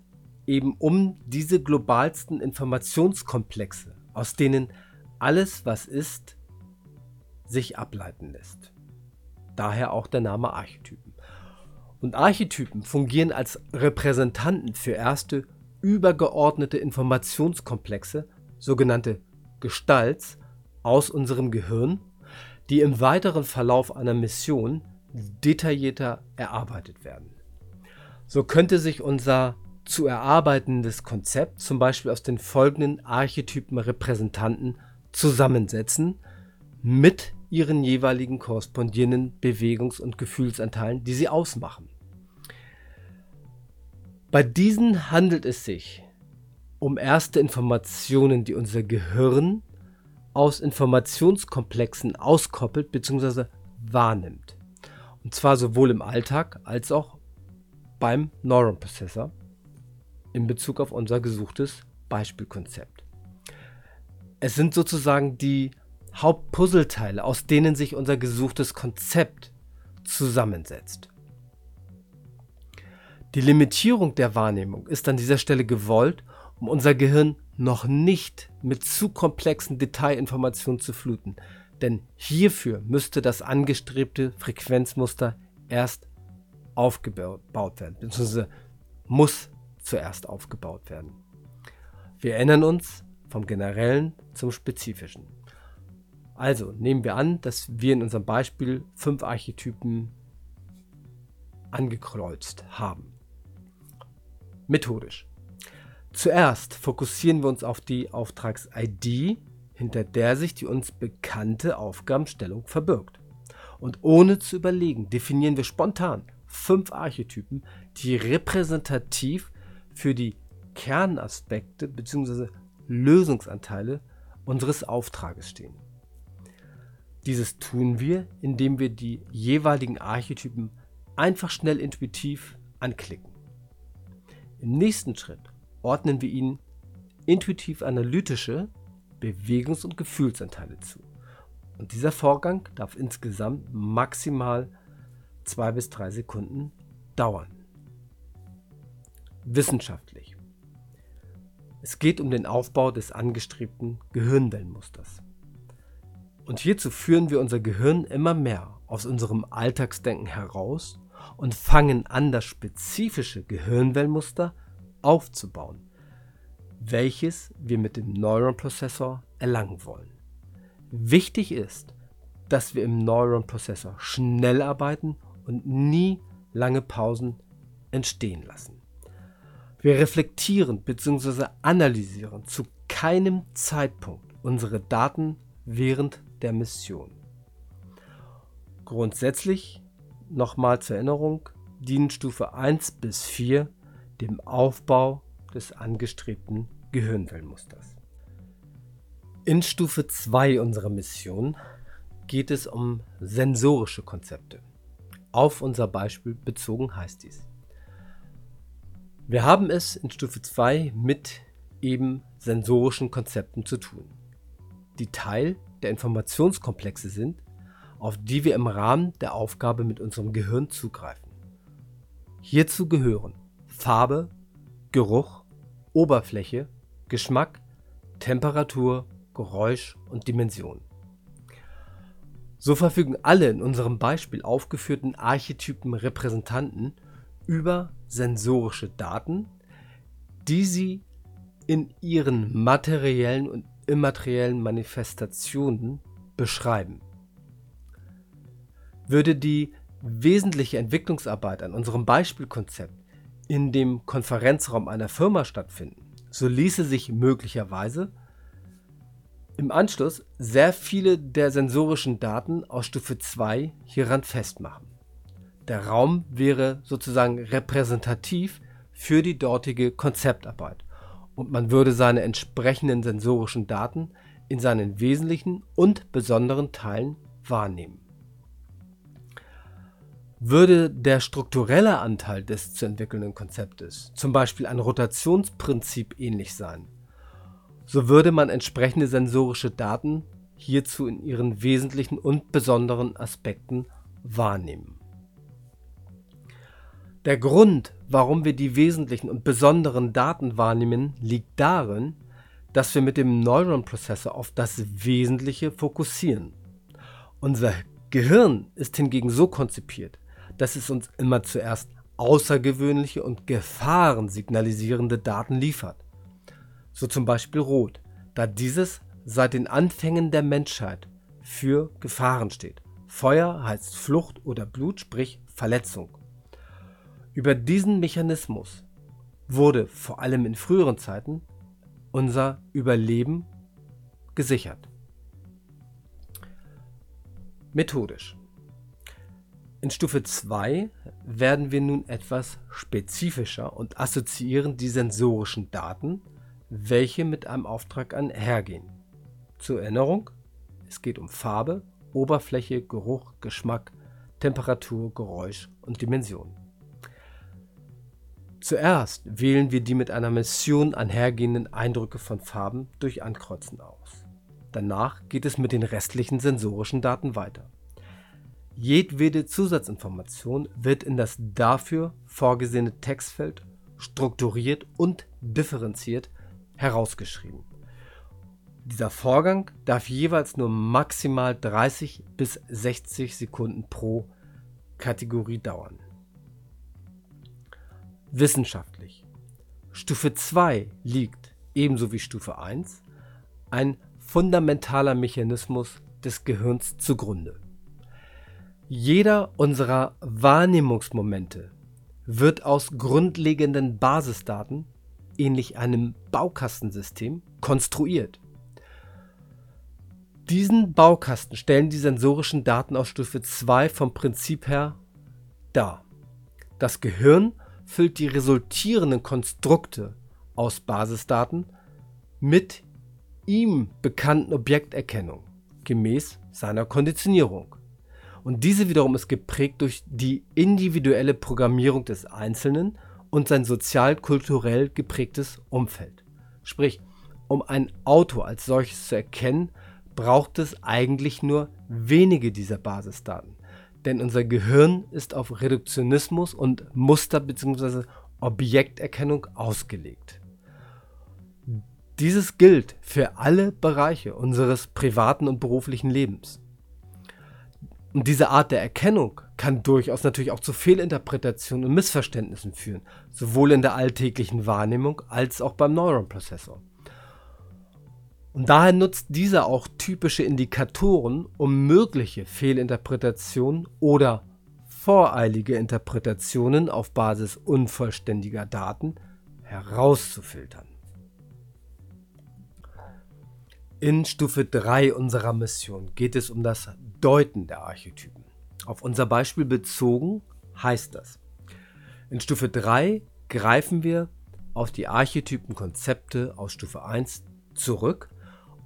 eben um diese globalsten Informationskomplexe, aus denen alles, was ist, sich ableiten lässt. Daher auch der Name Archetypen. Und Archetypen fungieren als Repräsentanten für erste übergeordnete Informationskomplexe, sogenannte Gestalts aus unserem Gehirn, die im weiteren Verlauf einer Mission detaillierter erarbeitet werden. So könnte sich unser zu erarbeitendes Konzept zum Beispiel aus den folgenden Archetypen Repräsentanten zusammensetzen mit ihren jeweiligen korrespondierenden Bewegungs- und Gefühlsanteilen, die sie ausmachen. Bei diesen handelt es sich um erste Informationen, die unser Gehirn aus Informationskomplexen auskoppelt bzw. wahrnimmt. Und zwar sowohl im Alltag als auch beim Neuron Processor in Bezug auf unser gesuchtes Beispielkonzept. Es sind sozusagen die Hauptpuzzleteile, aus denen sich unser gesuchtes Konzept zusammensetzt. Die Limitierung der Wahrnehmung ist an dieser Stelle gewollt, um unser Gehirn noch nicht mit zu komplexen Detailinformationen zu fluten, denn hierfür müsste das angestrebte Frequenzmuster erst aufgebaut werden, beziehungsweise muss zuerst aufgebaut werden. Wir erinnern uns vom Generellen zum Spezifischen. Also nehmen wir an, dass wir in unserem Beispiel fünf Archetypen angekreuzt haben. Methodisch. Zuerst fokussieren wir uns auf die Auftrags-ID, hinter der sich die uns bekannte Aufgabenstellung verbirgt. Und ohne zu überlegen, definieren wir spontan fünf Archetypen, die repräsentativ für die Kernaspekte bzw. Lösungsanteile unseres Auftrages stehen. Dieses tun wir, indem wir die jeweiligen Archetypen einfach schnell intuitiv anklicken. Im nächsten Schritt ordnen wir ihnen intuitiv analytische Bewegungs- und Gefühlsanteile zu. Und dieser Vorgang darf insgesamt maximal zwei bis drei Sekunden dauern. Wissenschaftlich. Es geht um den Aufbau des angestrebten Gehirnwellenmusters. Und hierzu führen wir unser Gehirn immer mehr aus unserem Alltagsdenken heraus und fangen an, das spezifische Gehirnwellenmuster aufzubauen, welches wir mit dem Neuronprozessor erlangen wollen. Wichtig ist, dass wir im Neuronprozessor schnell arbeiten und nie lange Pausen entstehen lassen. Wir reflektieren bzw. analysieren zu keinem Zeitpunkt unsere Daten während der Mission. Grundsätzlich, nochmal zur Erinnerung, dienen Stufe 1 bis 4 dem Aufbau des angestrebten Gehirnwellenmusters. In Stufe 2 unserer Mission geht es um sensorische Konzepte. Auf unser Beispiel bezogen heißt dies. Wir haben es in Stufe 2 mit eben sensorischen Konzepten zu tun, die Teil der Informationskomplexe sind, auf die wir im Rahmen der Aufgabe mit unserem Gehirn zugreifen. Hierzu gehören Farbe, Geruch, Oberfläche, Geschmack, Temperatur, Geräusch und Dimension. So verfügen alle in unserem Beispiel aufgeführten Archetypen Repräsentanten über sensorische Daten, die sie in ihren materiellen und immateriellen Manifestationen beschreiben. Würde die wesentliche Entwicklungsarbeit an unserem Beispielkonzept in dem Konferenzraum einer Firma stattfinden, so ließe sich möglicherweise im Anschluss sehr viele der sensorischen Daten aus Stufe 2 hieran festmachen. Der Raum wäre sozusagen repräsentativ für die dortige Konzeptarbeit und man würde seine entsprechenden sensorischen Daten in seinen wesentlichen und besonderen Teilen wahrnehmen. Würde der strukturelle Anteil des zu entwickelnden Konzeptes zum Beispiel ein Rotationsprinzip ähnlich sein, so würde man entsprechende sensorische Daten hierzu in ihren wesentlichen und besonderen Aspekten wahrnehmen. Der Grund, warum wir die wesentlichen und besonderen Daten wahrnehmen, liegt darin, dass wir mit dem Neuronprozessor auf das Wesentliche fokussieren. Unser Gehirn ist hingegen so konzipiert, dass es uns immer zuerst außergewöhnliche und Gefahren signalisierende Daten liefert. So zum Beispiel Rot, da dieses seit den Anfängen der Menschheit für Gefahren steht. Feuer heißt Flucht oder Blut, sprich Verletzung. Über diesen Mechanismus wurde vor allem in früheren Zeiten unser Überleben gesichert. Methodisch. In Stufe 2 werden wir nun etwas spezifischer und assoziieren die sensorischen Daten, welche mit einem Auftrag einhergehen. Zur Erinnerung, es geht um Farbe, Oberfläche, Geruch, Geschmack, Temperatur, Geräusch und Dimension. Zuerst wählen wir die mit einer Mission einhergehenden Eindrücke von Farben durch Ankreuzen aus. Danach geht es mit den restlichen sensorischen Daten weiter. Jedwede Zusatzinformation wird in das dafür vorgesehene Textfeld strukturiert und differenziert herausgeschrieben. Dieser Vorgang darf jeweils nur maximal 30 bis 60 Sekunden pro Kategorie dauern. Wissenschaftlich. Stufe 2 liegt, ebenso wie Stufe 1, ein fundamentaler Mechanismus des Gehirns zugrunde. Jeder unserer Wahrnehmungsmomente wird aus grundlegenden Basisdaten, ähnlich einem Baukastensystem, konstruiert. Diesen Baukasten stellen die sensorischen Daten aus Stufe 2 vom Prinzip her dar. Das Gehirn füllt die resultierenden Konstrukte aus Basisdaten mit ihm bekannten Objekterkennung gemäß seiner Konditionierung. Und diese wiederum ist geprägt durch die individuelle Programmierung des Einzelnen und sein sozial-kulturell geprägtes Umfeld. Sprich, um ein Auto als solches zu erkennen, braucht es eigentlich nur wenige dieser Basisdaten. Denn unser Gehirn ist auf Reduktionismus und Muster- bzw. Objekterkennung ausgelegt. Dieses gilt für alle Bereiche unseres privaten und beruflichen Lebens. Und diese Art der Erkennung kann durchaus natürlich auch zu Fehlinterpretationen und Missverständnissen führen, sowohl in der alltäglichen Wahrnehmung als auch beim Neuronprozessor. Und daher nutzt dieser auch typische Indikatoren, um mögliche Fehlinterpretationen oder voreilige Interpretationen auf Basis unvollständiger Daten herauszufiltern. In Stufe 3 unserer Mission geht es um das Deuten der Archetypen. Auf unser Beispiel bezogen heißt das, in Stufe 3 greifen wir auf die Archetypenkonzepte aus Stufe 1 zurück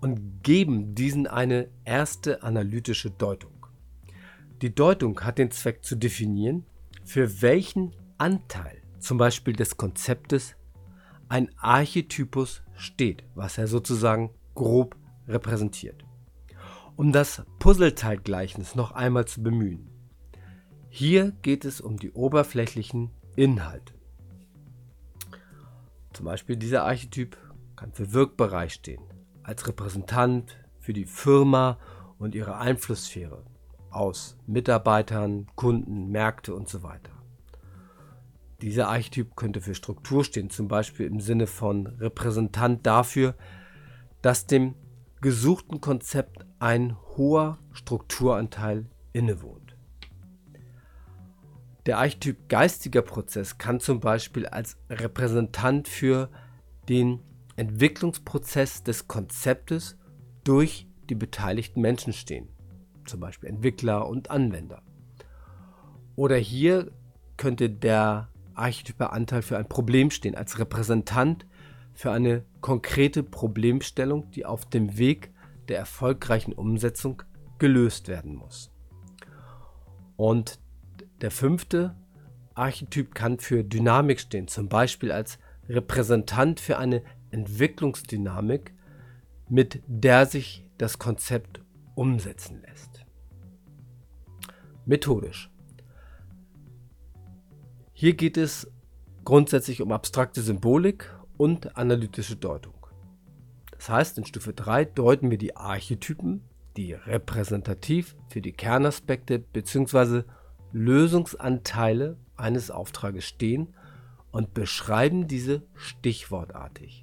und geben diesen eine erste analytische Deutung. Die Deutung hat den Zweck zu definieren, für welchen Anteil zum Beispiel des Konzeptes ein Archetypus steht, was er sozusagen grob repräsentiert. Um das Puzzleteilgleichnis noch einmal zu bemühen. Hier geht es um die oberflächlichen Inhalte. Zum Beispiel dieser Archetyp kann für Wirkbereich stehen, als Repräsentant für die Firma und ihre Einflusssphäre aus Mitarbeitern, Kunden, Märkte und so weiter. Dieser Archetyp könnte für Struktur stehen, zum Beispiel im Sinne von Repräsentant dafür, dass dem gesuchten Konzept ein hoher Strukturanteil innewohnt. Der Archetyp geistiger Prozess kann zum Beispiel als Repräsentant für den Entwicklungsprozess des Konzeptes durch die beteiligten Menschen stehen, zum Beispiel Entwickler und Anwender. Oder hier könnte der archetype Anteil für ein Problem stehen, als Repräsentant für eine konkrete Problemstellung, die auf dem Weg der erfolgreichen Umsetzung gelöst werden muss. Und der fünfte Archetyp kann für Dynamik stehen, zum Beispiel als Repräsentant für eine Entwicklungsdynamik, mit der sich das Konzept umsetzen lässt. Methodisch. Hier geht es grundsätzlich um abstrakte Symbolik und analytische Deutung. Das heißt, in Stufe 3 deuten wir die Archetypen, die repräsentativ für die Kernaspekte bzw. Lösungsanteile eines Auftrages stehen und beschreiben diese stichwortartig.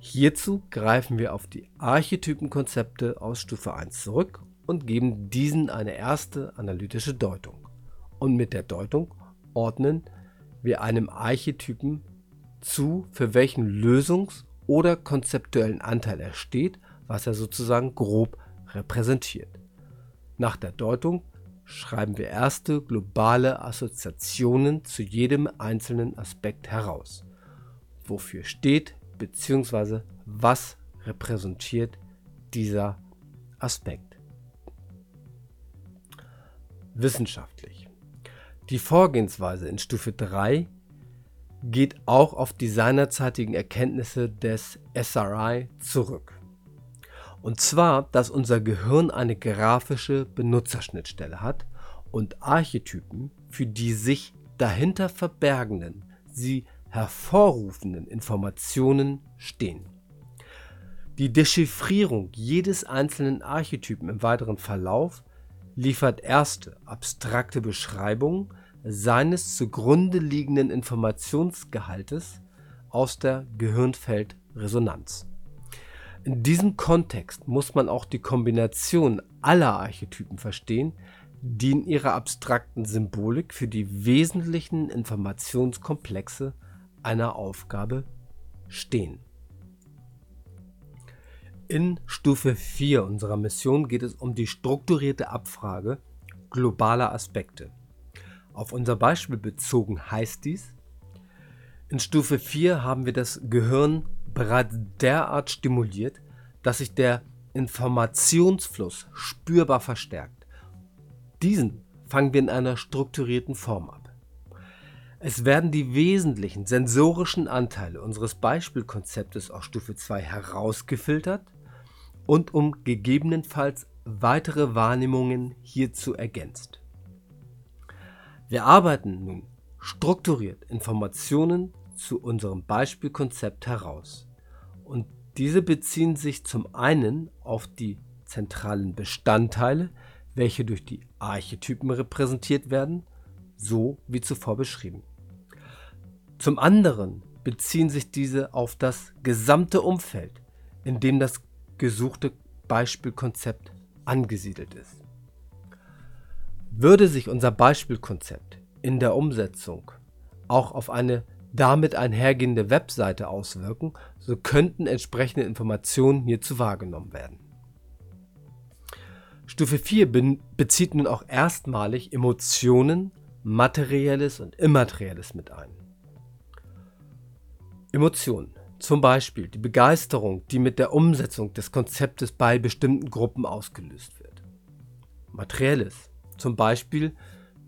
Hierzu greifen wir auf die Archetypenkonzepte aus Stufe 1 zurück und geben diesen eine erste analytische Deutung. Und mit der Deutung ordnen wir einem Archetypen zu, für welchen Lösungs- oder konzeptuellen Anteil er steht, was er sozusagen grob repräsentiert. Nach der Deutung schreiben wir erste globale Assoziationen zu jedem einzelnen Aspekt heraus. Wofür steht bzw. was repräsentiert dieser Aspekt? Wissenschaftlich. Die Vorgehensweise in Stufe 3 geht auch auf die seinerzeitigen Erkenntnisse des SRI zurück. Und zwar, dass unser Gehirn eine grafische Benutzerschnittstelle hat und Archetypen für die sich dahinter verbergenden, sie hervorrufenden Informationen stehen. Die Dechiffrierung jedes einzelnen Archetypen im weiteren Verlauf liefert erste abstrakte Beschreibungen seines zugrunde liegenden Informationsgehaltes aus der Gehirnfeldresonanz. In diesem Kontext muss man auch die Kombination aller Archetypen verstehen, die in ihrer abstrakten Symbolik für die wesentlichen Informationskomplexe einer Aufgabe stehen. In Stufe 4 unserer Mission geht es um die strukturierte Abfrage globaler Aspekte. Auf unser Beispiel bezogen heißt dies, in Stufe 4 haben wir das Gehirn bereits derart stimuliert, dass sich der Informationsfluss spürbar verstärkt. Diesen fangen wir in einer strukturierten Form ab. Es werden die wesentlichen sensorischen Anteile unseres Beispielkonzeptes auf Stufe 2 herausgefiltert und um gegebenenfalls weitere Wahrnehmungen hierzu ergänzt. Wir arbeiten nun strukturiert Informationen zu unserem Beispielkonzept heraus. Und diese beziehen sich zum einen auf die zentralen Bestandteile, welche durch die Archetypen repräsentiert werden, so wie zuvor beschrieben. Zum anderen beziehen sich diese auf das gesamte Umfeld, in dem das gesuchte Beispielkonzept angesiedelt ist. Würde sich unser Beispielkonzept in der Umsetzung auch auf eine damit einhergehende Webseite auswirken, so könnten entsprechende Informationen hierzu wahrgenommen werden. Stufe 4 bezieht nun auch erstmalig Emotionen, Materielles und Immaterielles mit ein. Emotionen, zum Beispiel die Begeisterung, die mit der Umsetzung des Konzeptes bei bestimmten Gruppen ausgelöst wird. Materielles, zum Beispiel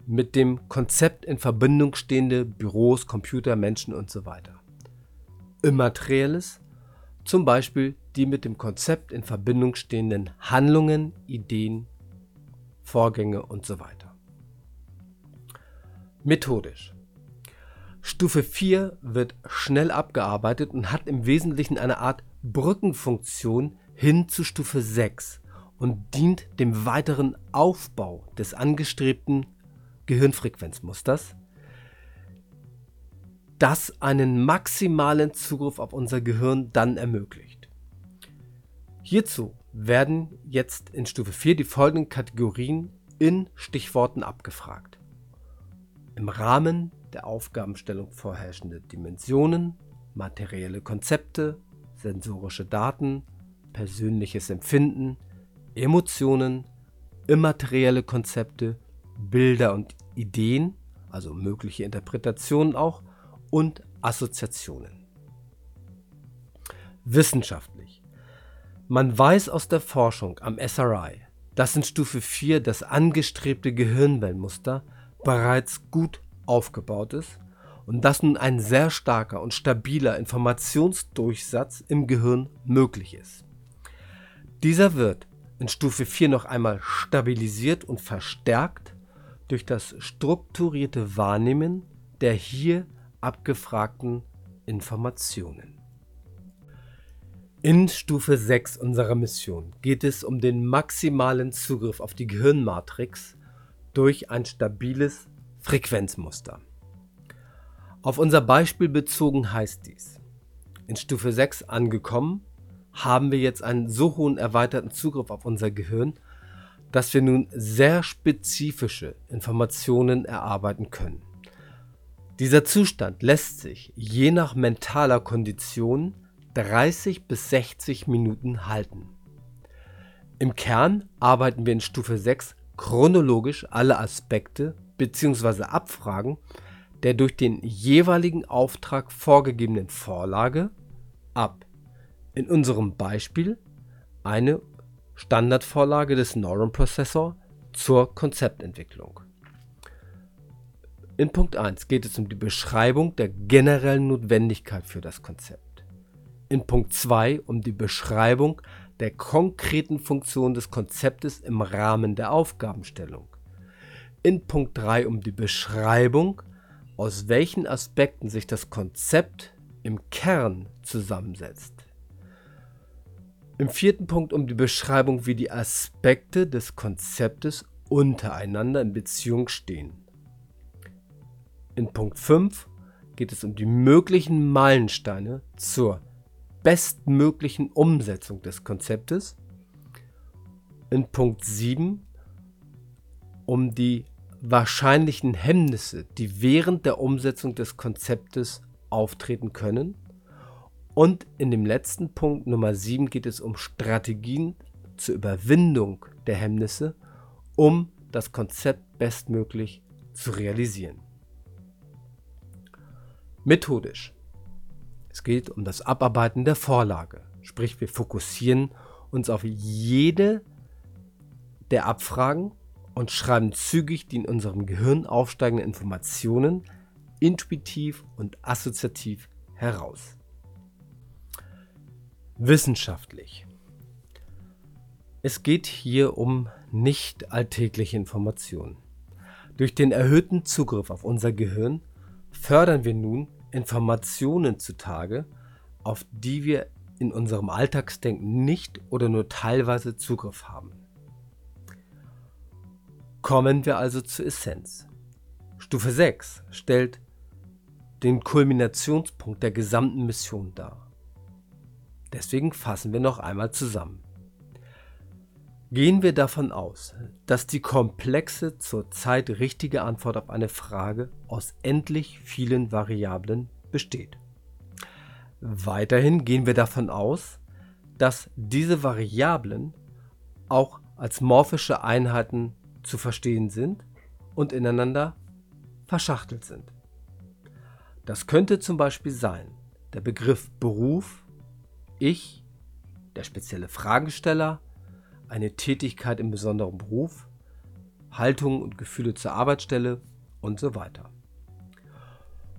mit dem Konzept in Verbindung stehende Büros, Computer, Menschen weiter. Immaterielles, zum Beispiel die mit dem Konzept in Verbindung stehenden Handlungen, Ideen, Vorgänge und so. Methodisch. Stufe 4 wird schnell abgearbeitet und hat im Wesentlichen eine Art Brückenfunktion hin zu Stufe 6 und dient dem weiteren Aufbau des angestrebten Gehirnfrequenzmusters, das einen maximalen Zugriff auf unser Gehirn dann ermöglicht. Hierzu werden jetzt in Stufe 4 die folgenden Kategorien in Stichworten abgefragt. Im Rahmen der Aufgabenstellung vorherrschende Dimensionen, materielle Konzepte, sensorische Daten, persönliches Empfinden, Emotionen, immaterielle Konzepte, Bilder und Ideen, also mögliche Interpretationen auch, und Assoziationen. Wissenschaftlich. Man weiß aus der Forschung am SRI, dass in Stufe 4 das angestrebte Gehirnwellenmuster bereits gut aufgebaut ist und dass nun ein sehr starker und stabiler Informationsdurchsatz im Gehirn möglich ist. Dieser wird in Stufe 4 noch einmal stabilisiert und verstärkt durch das strukturierte Wahrnehmen der hier abgefragten Informationen. In Stufe 6 unserer Mission geht es um den maximalen Zugriff auf die Gehirnmatrix durch ein stabiles Frequenzmuster. Auf unser Beispiel bezogen heißt dies, in Stufe 6 angekommen, haben wir jetzt einen so hohen erweiterten Zugriff auf unser Gehirn, dass wir nun sehr spezifische Informationen erarbeiten können. Dieser Zustand lässt sich je nach mentaler Kondition 30 bis 60 Minuten halten. Im Kern arbeiten wir in Stufe 6 chronologisch alle Aspekte bzw. Abfragen der durch den jeweiligen Auftrag vorgegebenen Vorlage ab. In unserem Beispiel eine Standardvorlage des Neuron Processor zur Konzeptentwicklung. In Punkt 1 geht es um die Beschreibung der generellen Notwendigkeit für das Konzept. In Punkt 2 um die Beschreibung der konkreten Funktion des Konzeptes im Rahmen der Aufgabenstellung. In Punkt 3 um die Beschreibung, aus welchen Aspekten sich das Konzept im Kern zusammensetzt. Im vierten Punkt um die Beschreibung, wie die Aspekte des Konzeptes untereinander in Beziehung stehen. In Punkt 5 geht es um die möglichen Meilensteine zur bestmöglichen Umsetzung des Konzeptes. In Punkt 7 um die wahrscheinlichen Hemmnisse, die während der Umsetzung des Konzeptes auftreten können. Und in dem letzten Punkt Nummer 7 geht es um Strategien zur Überwindung der Hemmnisse, um das Konzept bestmöglich zu realisieren. Methodisch es geht um das Abarbeiten der Vorlage. Sprich, wir fokussieren uns auf jede der Abfragen und schreiben zügig die in unserem Gehirn aufsteigenden Informationen intuitiv und assoziativ heraus. Wissenschaftlich. Es geht hier um nicht alltägliche Informationen. Durch den erhöhten Zugriff auf unser Gehirn fördern wir nun Informationen zutage, auf die wir in unserem Alltagsdenken nicht oder nur teilweise Zugriff haben. Kommen wir also zur Essenz. Stufe 6 stellt den Kulminationspunkt der gesamten Mission dar. Deswegen fassen wir noch einmal zusammen. Gehen wir davon aus, dass die komplexe, zurzeit richtige Antwort auf eine Frage aus endlich vielen Variablen besteht. Weiterhin gehen wir davon aus, dass diese Variablen auch als morphische Einheiten zu verstehen sind und ineinander verschachtelt sind. Das könnte zum Beispiel sein der Begriff Beruf, Ich, der spezielle Fragesteller, eine Tätigkeit im besonderen Beruf, Haltung und Gefühle zur Arbeitsstelle und so weiter.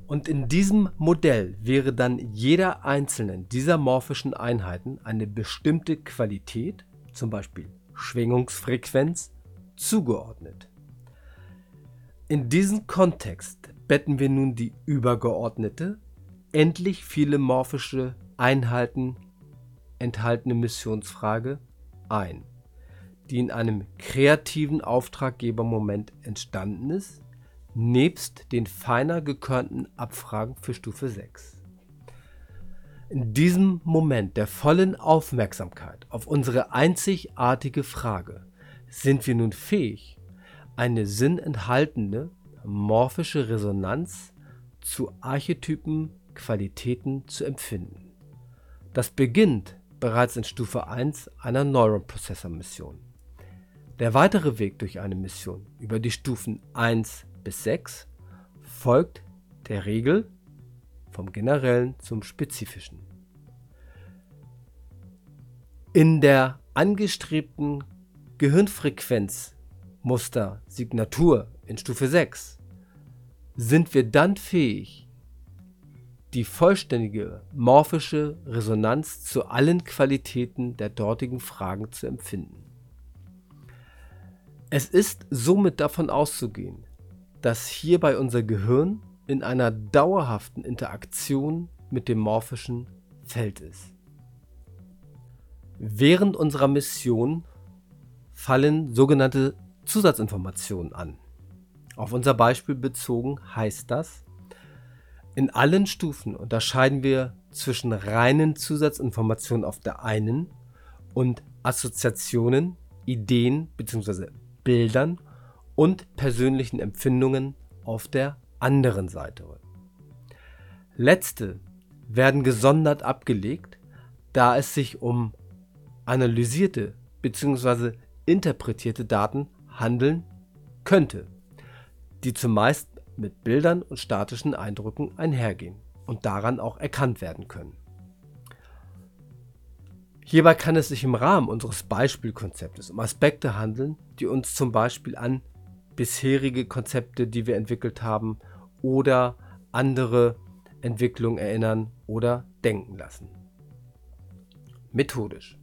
Und in diesem Modell wäre dann jeder einzelnen dieser morphischen Einheiten eine bestimmte Qualität, zum Beispiel Schwingungsfrequenz, zugeordnet. In diesen Kontext betten wir nun die übergeordnete, endlich viele morphische Einheiten enthaltene Missionsfrage ein die in einem kreativen Auftraggebermoment entstanden ist, nebst den feiner gekörnten Abfragen für Stufe 6. In diesem Moment der vollen Aufmerksamkeit auf unsere einzigartige Frage sind wir nun fähig, eine sinnenthaltende morphische Resonanz zu Archetypen, Qualitäten zu empfinden. Das beginnt bereits in Stufe 1 einer Neuron Processor Mission. Der weitere Weg durch eine Mission über die Stufen 1 bis 6 folgt der Regel vom Generellen zum Spezifischen. In der angestrebten Gehirnfrequenzmuster-Signatur in Stufe 6 sind wir dann fähig, die vollständige morphische Resonanz zu allen Qualitäten der dortigen Fragen zu empfinden. Es ist somit davon auszugehen, dass hierbei unser Gehirn in einer dauerhaften Interaktion mit dem morphischen Feld ist. Während unserer Mission fallen sogenannte Zusatzinformationen an. Auf unser Beispiel bezogen heißt das, in allen Stufen unterscheiden wir zwischen reinen Zusatzinformationen auf der einen und Assoziationen, Ideen bzw. Bildern und persönlichen Empfindungen auf der anderen Seite. Letzte werden gesondert abgelegt, da es sich um analysierte bzw. interpretierte Daten handeln könnte, die zumeist mit Bildern und statischen Eindrücken einhergehen und daran auch erkannt werden können. Hierbei kann es sich im Rahmen unseres Beispielkonzeptes um Aspekte handeln, die uns zum Beispiel an bisherige Konzepte, die wir entwickelt haben, oder andere Entwicklungen erinnern oder denken lassen. Methodisch.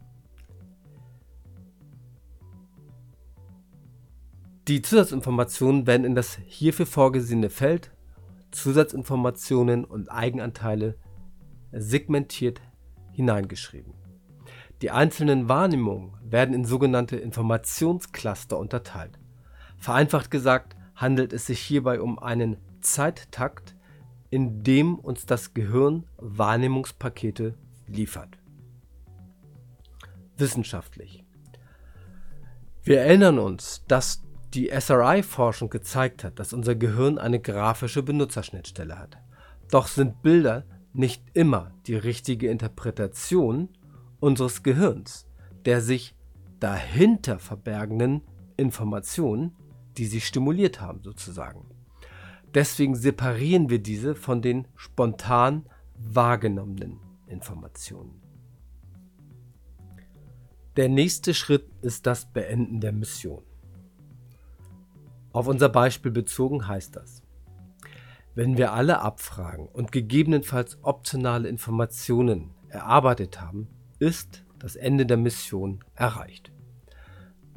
Die Zusatzinformationen werden in das hierfür vorgesehene Feld Zusatzinformationen und Eigenanteile segmentiert hineingeschrieben. Die einzelnen Wahrnehmungen werden in sogenannte Informationscluster unterteilt. Vereinfacht gesagt handelt es sich hierbei um einen Zeittakt, in dem uns das Gehirn Wahrnehmungspakete liefert. Wissenschaftlich. Wir erinnern uns, dass die SRI-Forschung gezeigt hat, dass unser Gehirn eine grafische Benutzerschnittstelle hat. Doch sind Bilder nicht immer die richtige Interpretation unseres Gehirns, der sich dahinter verbergenden Informationen, die sie stimuliert haben, sozusagen. Deswegen separieren wir diese von den spontan wahrgenommenen Informationen. Der nächste Schritt ist das Beenden der Mission. Auf unser Beispiel bezogen heißt das, wenn wir alle Abfragen und gegebenenfalls optionale Informationen erarbeitet haben, ist das Ende der Mission erreicht.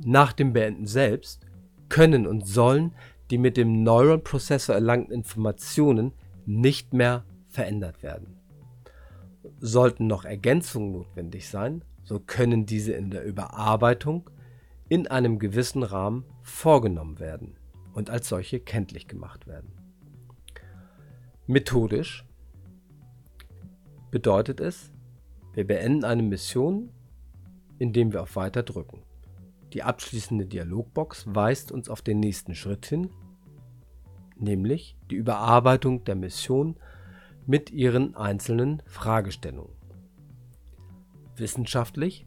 Nach dem Beenden selbst können und sollen die mit dem Neuron-Prozessor erlangten Informationen nicht mehr verändert werden. Sollten noch Ergänzungen notwendig sein, so können diese in der Überarbeitung in einem gewissen Rahmen vorgenommen werden und als solche kenntlich gemacht werden. Methodisch bedeutet es, wir beenden eine Mission, indem wir auf Weiter drücken. Die abschließende Dialogbox weist uns auf den nächsten Schritt hin, nämlich die Überarbeitung der Mission mit ihren einzelnen Fragestellungen. Wissenschaftlich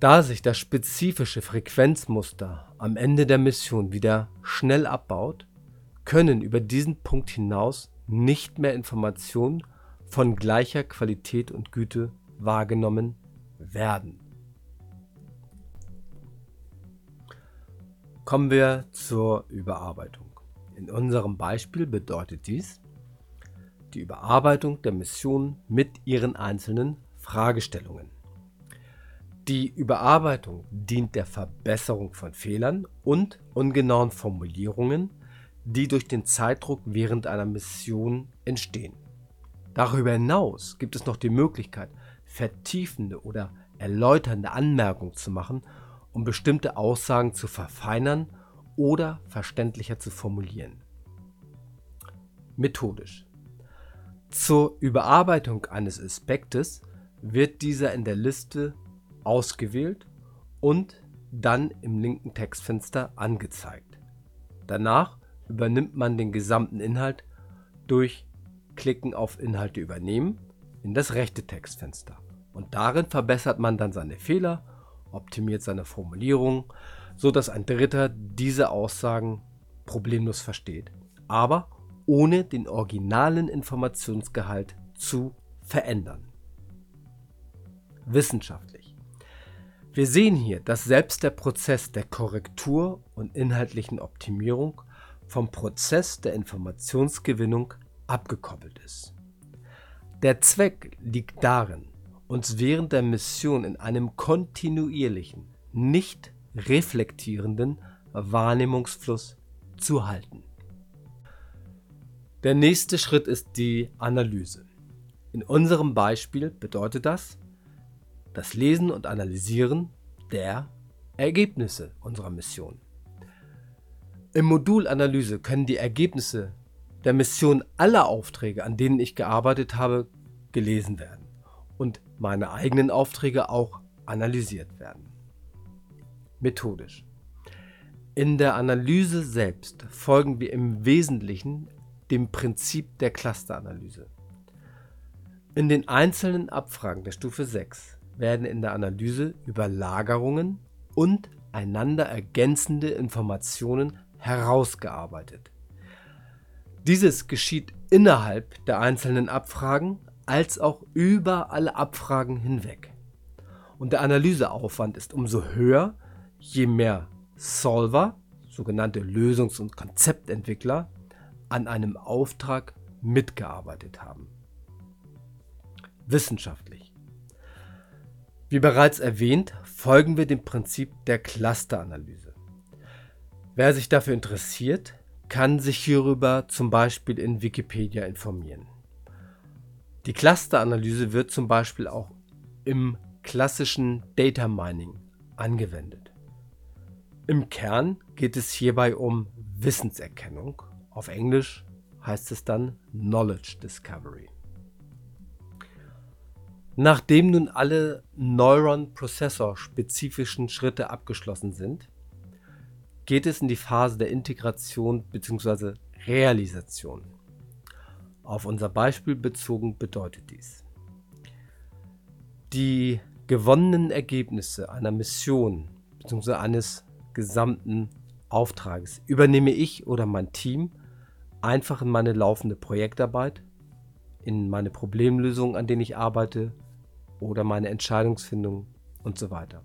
da sich das spezifische Frequenzmuster am Ende der Mission wieder schnell abbaut, können über diesen Punkt hinaus nicht mehr Informationen von gleicher Qualität und Güte wahrgenommen werden. Kommen wir zur Überarbeitung. In unserem Beispiel bedeutet dies die Überarbeitung der Mission mit ihren einzelnen Fragestellungen. Die Überarbeitung dient der Verbesserung von Fehlern und ungenauen Formulierungen, die durch den Zeitdruck während einer Mission entstehen. Darüber hinaus gibt es noch die Möglichkeit, vertiefende oder erläuternde Anmerkungen zu machen, um bestimmte Aussagen zu verfeinern oder verständlicher zu formulieren. Methodisch. Zur Überarbeitung eines Aspektes wird dieser in der Liste ausgewählt und dann im linken Textfenster angezeigt. Danach übernimmt man den gesamten Inhalt durch Klicken auf Inhalte übernehmen in das rechte Textfenster. Und darin verbessert man dann seine Fehler, optimiert seine Formulierung, so dass ein Dritter diese Aussagen problemlos versteht, aber ohne den originalen Informationsgehalt zu verändern. Wissenschaftlich. Wir sehen hier, dass selbst der Prozess der Korrektur und inhaltlichen Optimierung vom Prozess der Informationsgewinnung abgekoppelt ist. Der Zweck liegt darin, uns während der Mission in einem kontinuierlichen, nicht reflektierenden Wahrnehmungsfluss zu halten. Der nächste Schritt ist die Analyse. In unserem Beispiel bedeutet das, das Lesen und Analysieren der Ergebnisse unserer Mission. Im Modul Analyse können die Ergebnisse der Mission aller Aufträge, an denen ich gearbeitet habe, gelesen werden und meine eigenen Aufträge auch analysiert werden. Methodisch. In der Analyse selbst folgen wir im Wesentlichen dem Prinzip der Clusteranalyse. In den einzelnen Abfragen der Stufe 6 werden in der Analyse Überlagerungen und einander ergänzende Informationen herausgearbeitet. Dieses geschieht innerhalb der einzelnen Abfragen als auch über alle Abfragen hinweg. Und der Analyseaufwand ist umso höher, je mehr Solver, sogenannte Lösungs- und Konzeptentwickler, an einem Auftrag mitgearbeitet haben. Wissenschaftlich. Wie bereits erwähnt, folgen wir dem Prinzip der Clusteranalyse. Wer sich dafür interessiert, kann sich hierüber zum Beispiel in Wikipedia informieren. Die Clusteranalyse wird zum Beispiel auch im klassischen Data Mining angewendet. Im Kern geht es hierbei um Wissenserkennung. Auf Englisch heißt es dann Knowledge Discovery. Nachdem nun alle Neuron-Prozessor-spezifischen Schritte abgeschlossen sind, geht es in die Phase der Integration bzw. Realisation. Auf unser Beispiel bezogen bedeutet dies. Die gewonnenen Ergebnisse einer Mission bzw. eines gesamten Auftrages übernehme ich oder mein Team einfach in meine laufende Projektarbeit, in meine Problemlösungen, an denen ich arbeite oder meine Entscheidungsfindung und so weiter.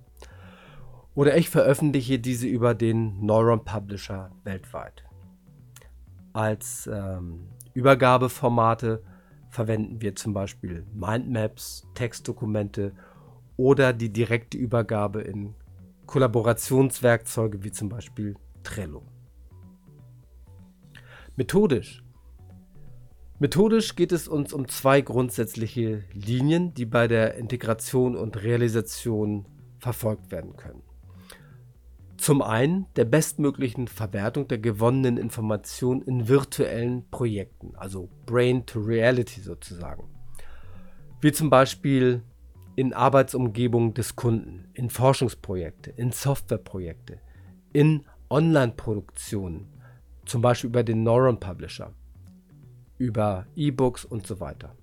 Oder ich veröffentliche diese über den Neuron Publisher weltweit. Als ähm, Übergabeformate verwenden wir zum Beispiel Mindmaps, Textdokumente oder die direkte Übergabe in Kollaborationswerkzeuge wie zum Beispiel Trello. Methodisch. Methodisch geht es uns um zwei grundsätzliche Linien, die bei der Integration und Realisation verfolgt werden können. Zum einen der bestmöglichen Verwertung der gewonnenen Informationen in virtuellen Projekten, also Brain to Reality sozusagen. Wie zum Beispiel in Arbeitsumgebungen des Kunden, in Forschungsprojekte, in Softwareprojekte, in Online-Produktionen, zum Beispiel über den Neuron Publisher, über E-Books und so weiter.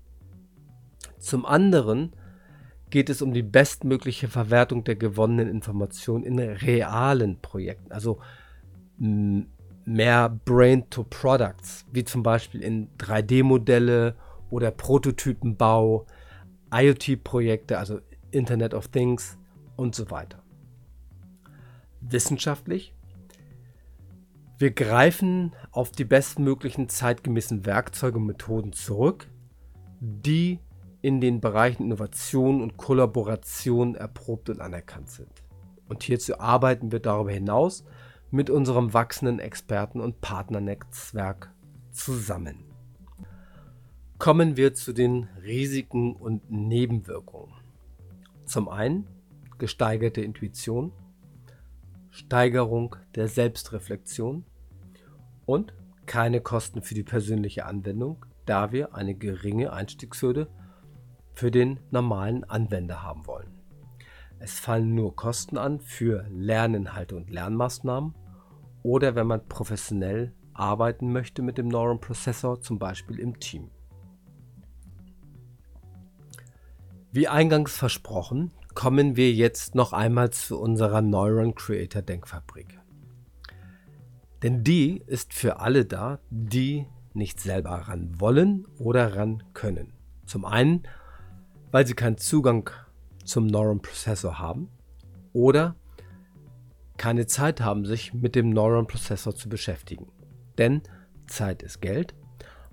Zum anderen geht es um die bestmögliche Verwertung der gewonnenen Informationen in realen Projekten, also mehr Brain to Products, wie zum Beispiel in 3D-Modelle oder Prototypenbau, IoT-Projekte, also Internet of Things und so weiter. Wissenschaftlich. Wir greifen auf die bestmöglichen zeitgemäßen Werkzeuge und Methoden zurück, die in den Bereichen Innovation und Kollaboration erprobt und anerkannt sind. Und hierzu arbeiten wir darüber hinaus mit unserem wachsenden Experten- und Partnernetzwerk zusammen kommen wir zu den Risiken und Nebenwirkungen. Zum einen gesteigerte Intuition, Steigerung der Selbstreflexion und keine Kosten für die persönliche Anwendung, da wir eine geringe Einstiegshürde für den normalen Anwender haben wollen. Es fallen nur Kosten an für Lerninhalte und Lernmaßnahmen oder wenn man professionell arbeiten möchte mit dem Neuron Processor, zum Beispiel im Team. Wie eingangs versprochen, kommen wir jetzt noch einmal zu unserer Neuron Creator Denkfabrik. Denn die ist für alle da, die nicht selber ran wollen oder ran können. Zum einen, weil sie keinen Zugang zum Neuron Processor haben oder keine Zeit haben, sich mit dem Neuron Processor zu beschäftigen. Denn Zeit ist Geld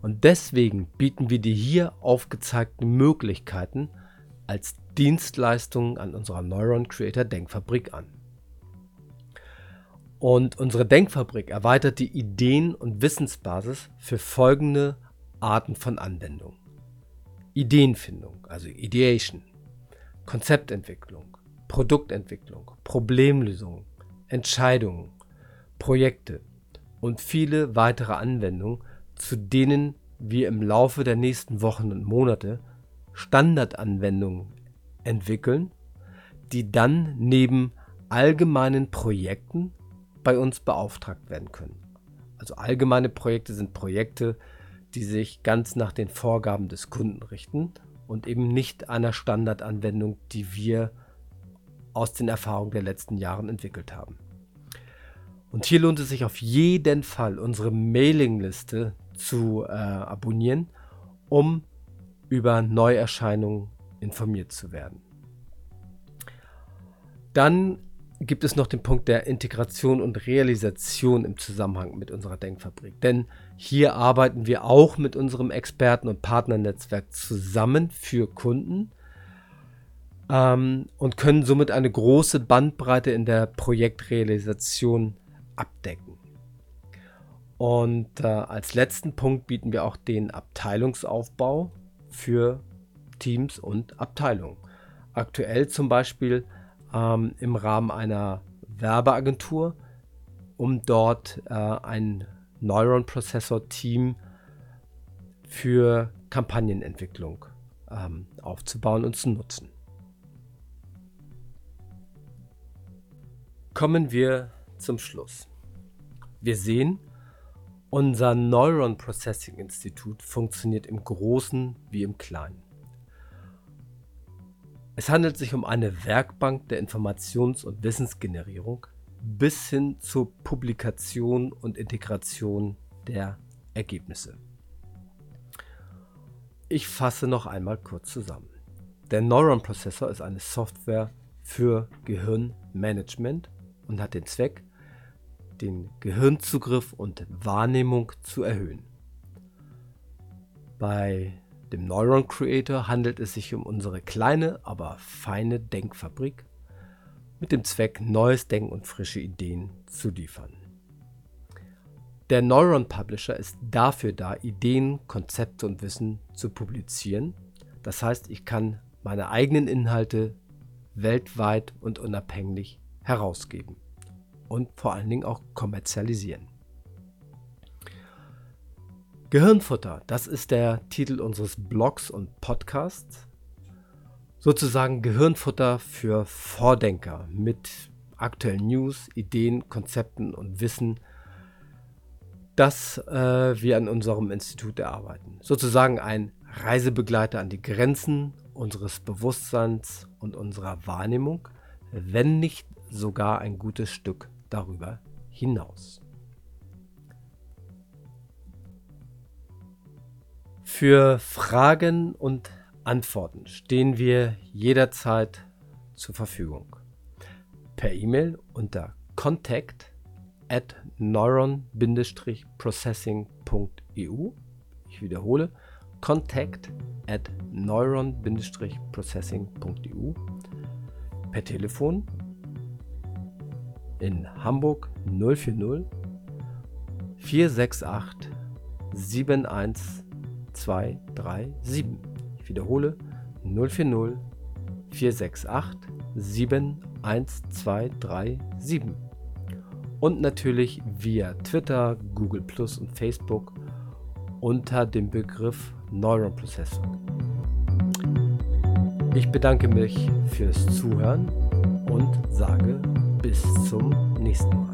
und deswegen bieten wir die hier aufgezeigten Möglichkeiten als Dienstleistung an unserer Neuron Creator Denkfabrik an. Und unsere Denkfabrik erweitert die Ideen- und Wissensbasis für folgende Arten von Anwendung. Ideenfindung, also Ideation, Konzeptentwicklung, Produktentwicklung, Problemlösung, Entscheidungen, Projekte und viele weitere Anwendungen zu denen wir im Laufe der nächsten Wochen und Monate Standardanwendungen entwickeln, die dann neben allgemeinen Projekten bei uns beauftragt werden können. Also allgemeine Projekte sind Projekte, die sich ganz nach den Vorgaben des Kunden richten und eben nicht einer Standardanwendung, die wir aus den Erfahrungen der letzten Jahre entwickelt haben. Und hier lohnt es sich auf jeden Fall, unsere Mailingliste zu äh, abonnieren, um über Neuerscheinungen informiert zu werden. Dann gibt es noch den Punkt der Integration und Realisation im Zusammenhang mit unserer Denkfabrik. Denn hier arbeiten wir auch mit unserem Experten- und Partnernetzwerk zusammen für Kunden ähm, und können somit eine große Bandbreite in der Projektrealisation abdecken. Und äh, als letzten Punkt bieten wir auch den Abteilungsaufbau für Teams und Abteilungen. Aktuell zum Beispiel ähm, im Rahmen einer Werbeagentur, um dort äh, ein Neuron Processor Team für Kampagnenentwicklung ähm, aufzubauen und zu nutzen. Kommen wir zum Schluss. Wir sehen, unser Neuron Processing Institut funktioniert im Großen wie im Kleinen. Es handelt sich um eine Werkbank der Informations- und Wissensgenerierung bis hin zur Publikation und Integration der Ergebnisse. Ich fasse noch einmal kurz zusammen. Der Neuron Processor ist eine Software für Gehirnmanagement und hat den Zweck, den Gehirnzugriff und Wahrnehmung zu erhöhen. Bei dem Neuron Creator handelt es sich um unsere kleine, aber feine Denkfabrik mit dem Zweck, neues Denken und frische Ideen zu liefern. Der Neuron Publisher ist dafür da, Ideen, Konzepte und Wissen zu publizieren. Das heißt, ich kann meine eigenen Inhalte weltweit und unabhängig herausgeben und vor allen Dingen auch kommerzialisieren. Gehirnfutter, das ist der Titel unseres Blogs und Podcasts. Sozusagen Gehirnfutter für Vordenker mit aktuellen News, Ideen, Konzepten und Wissen, das äh, wir an unserem Institut erarbeiten. Sozusagen ein Reisebegleiter an die Grenzen unseres Bewusstseins und unserer Wahrnehmung, wenn nicht sogar ein gutes Stück darüber hinaus. Für Fragen und Antworten stehen wir jederzeit zur Verfügung. Per E-Mail unter contact at neuron-processing.eu. Ich wiederhole, contact at neuron-processing.eu. Per Telefon in Hamburg 040 468 71237. Ich wiederhole 040 468 71237. Und natürlich via Twitter, Google Plus und Facebook unter dem Begriff Neuron. Ich bedanke mich fürs Zuhören und sage bis zum nächsten Mal.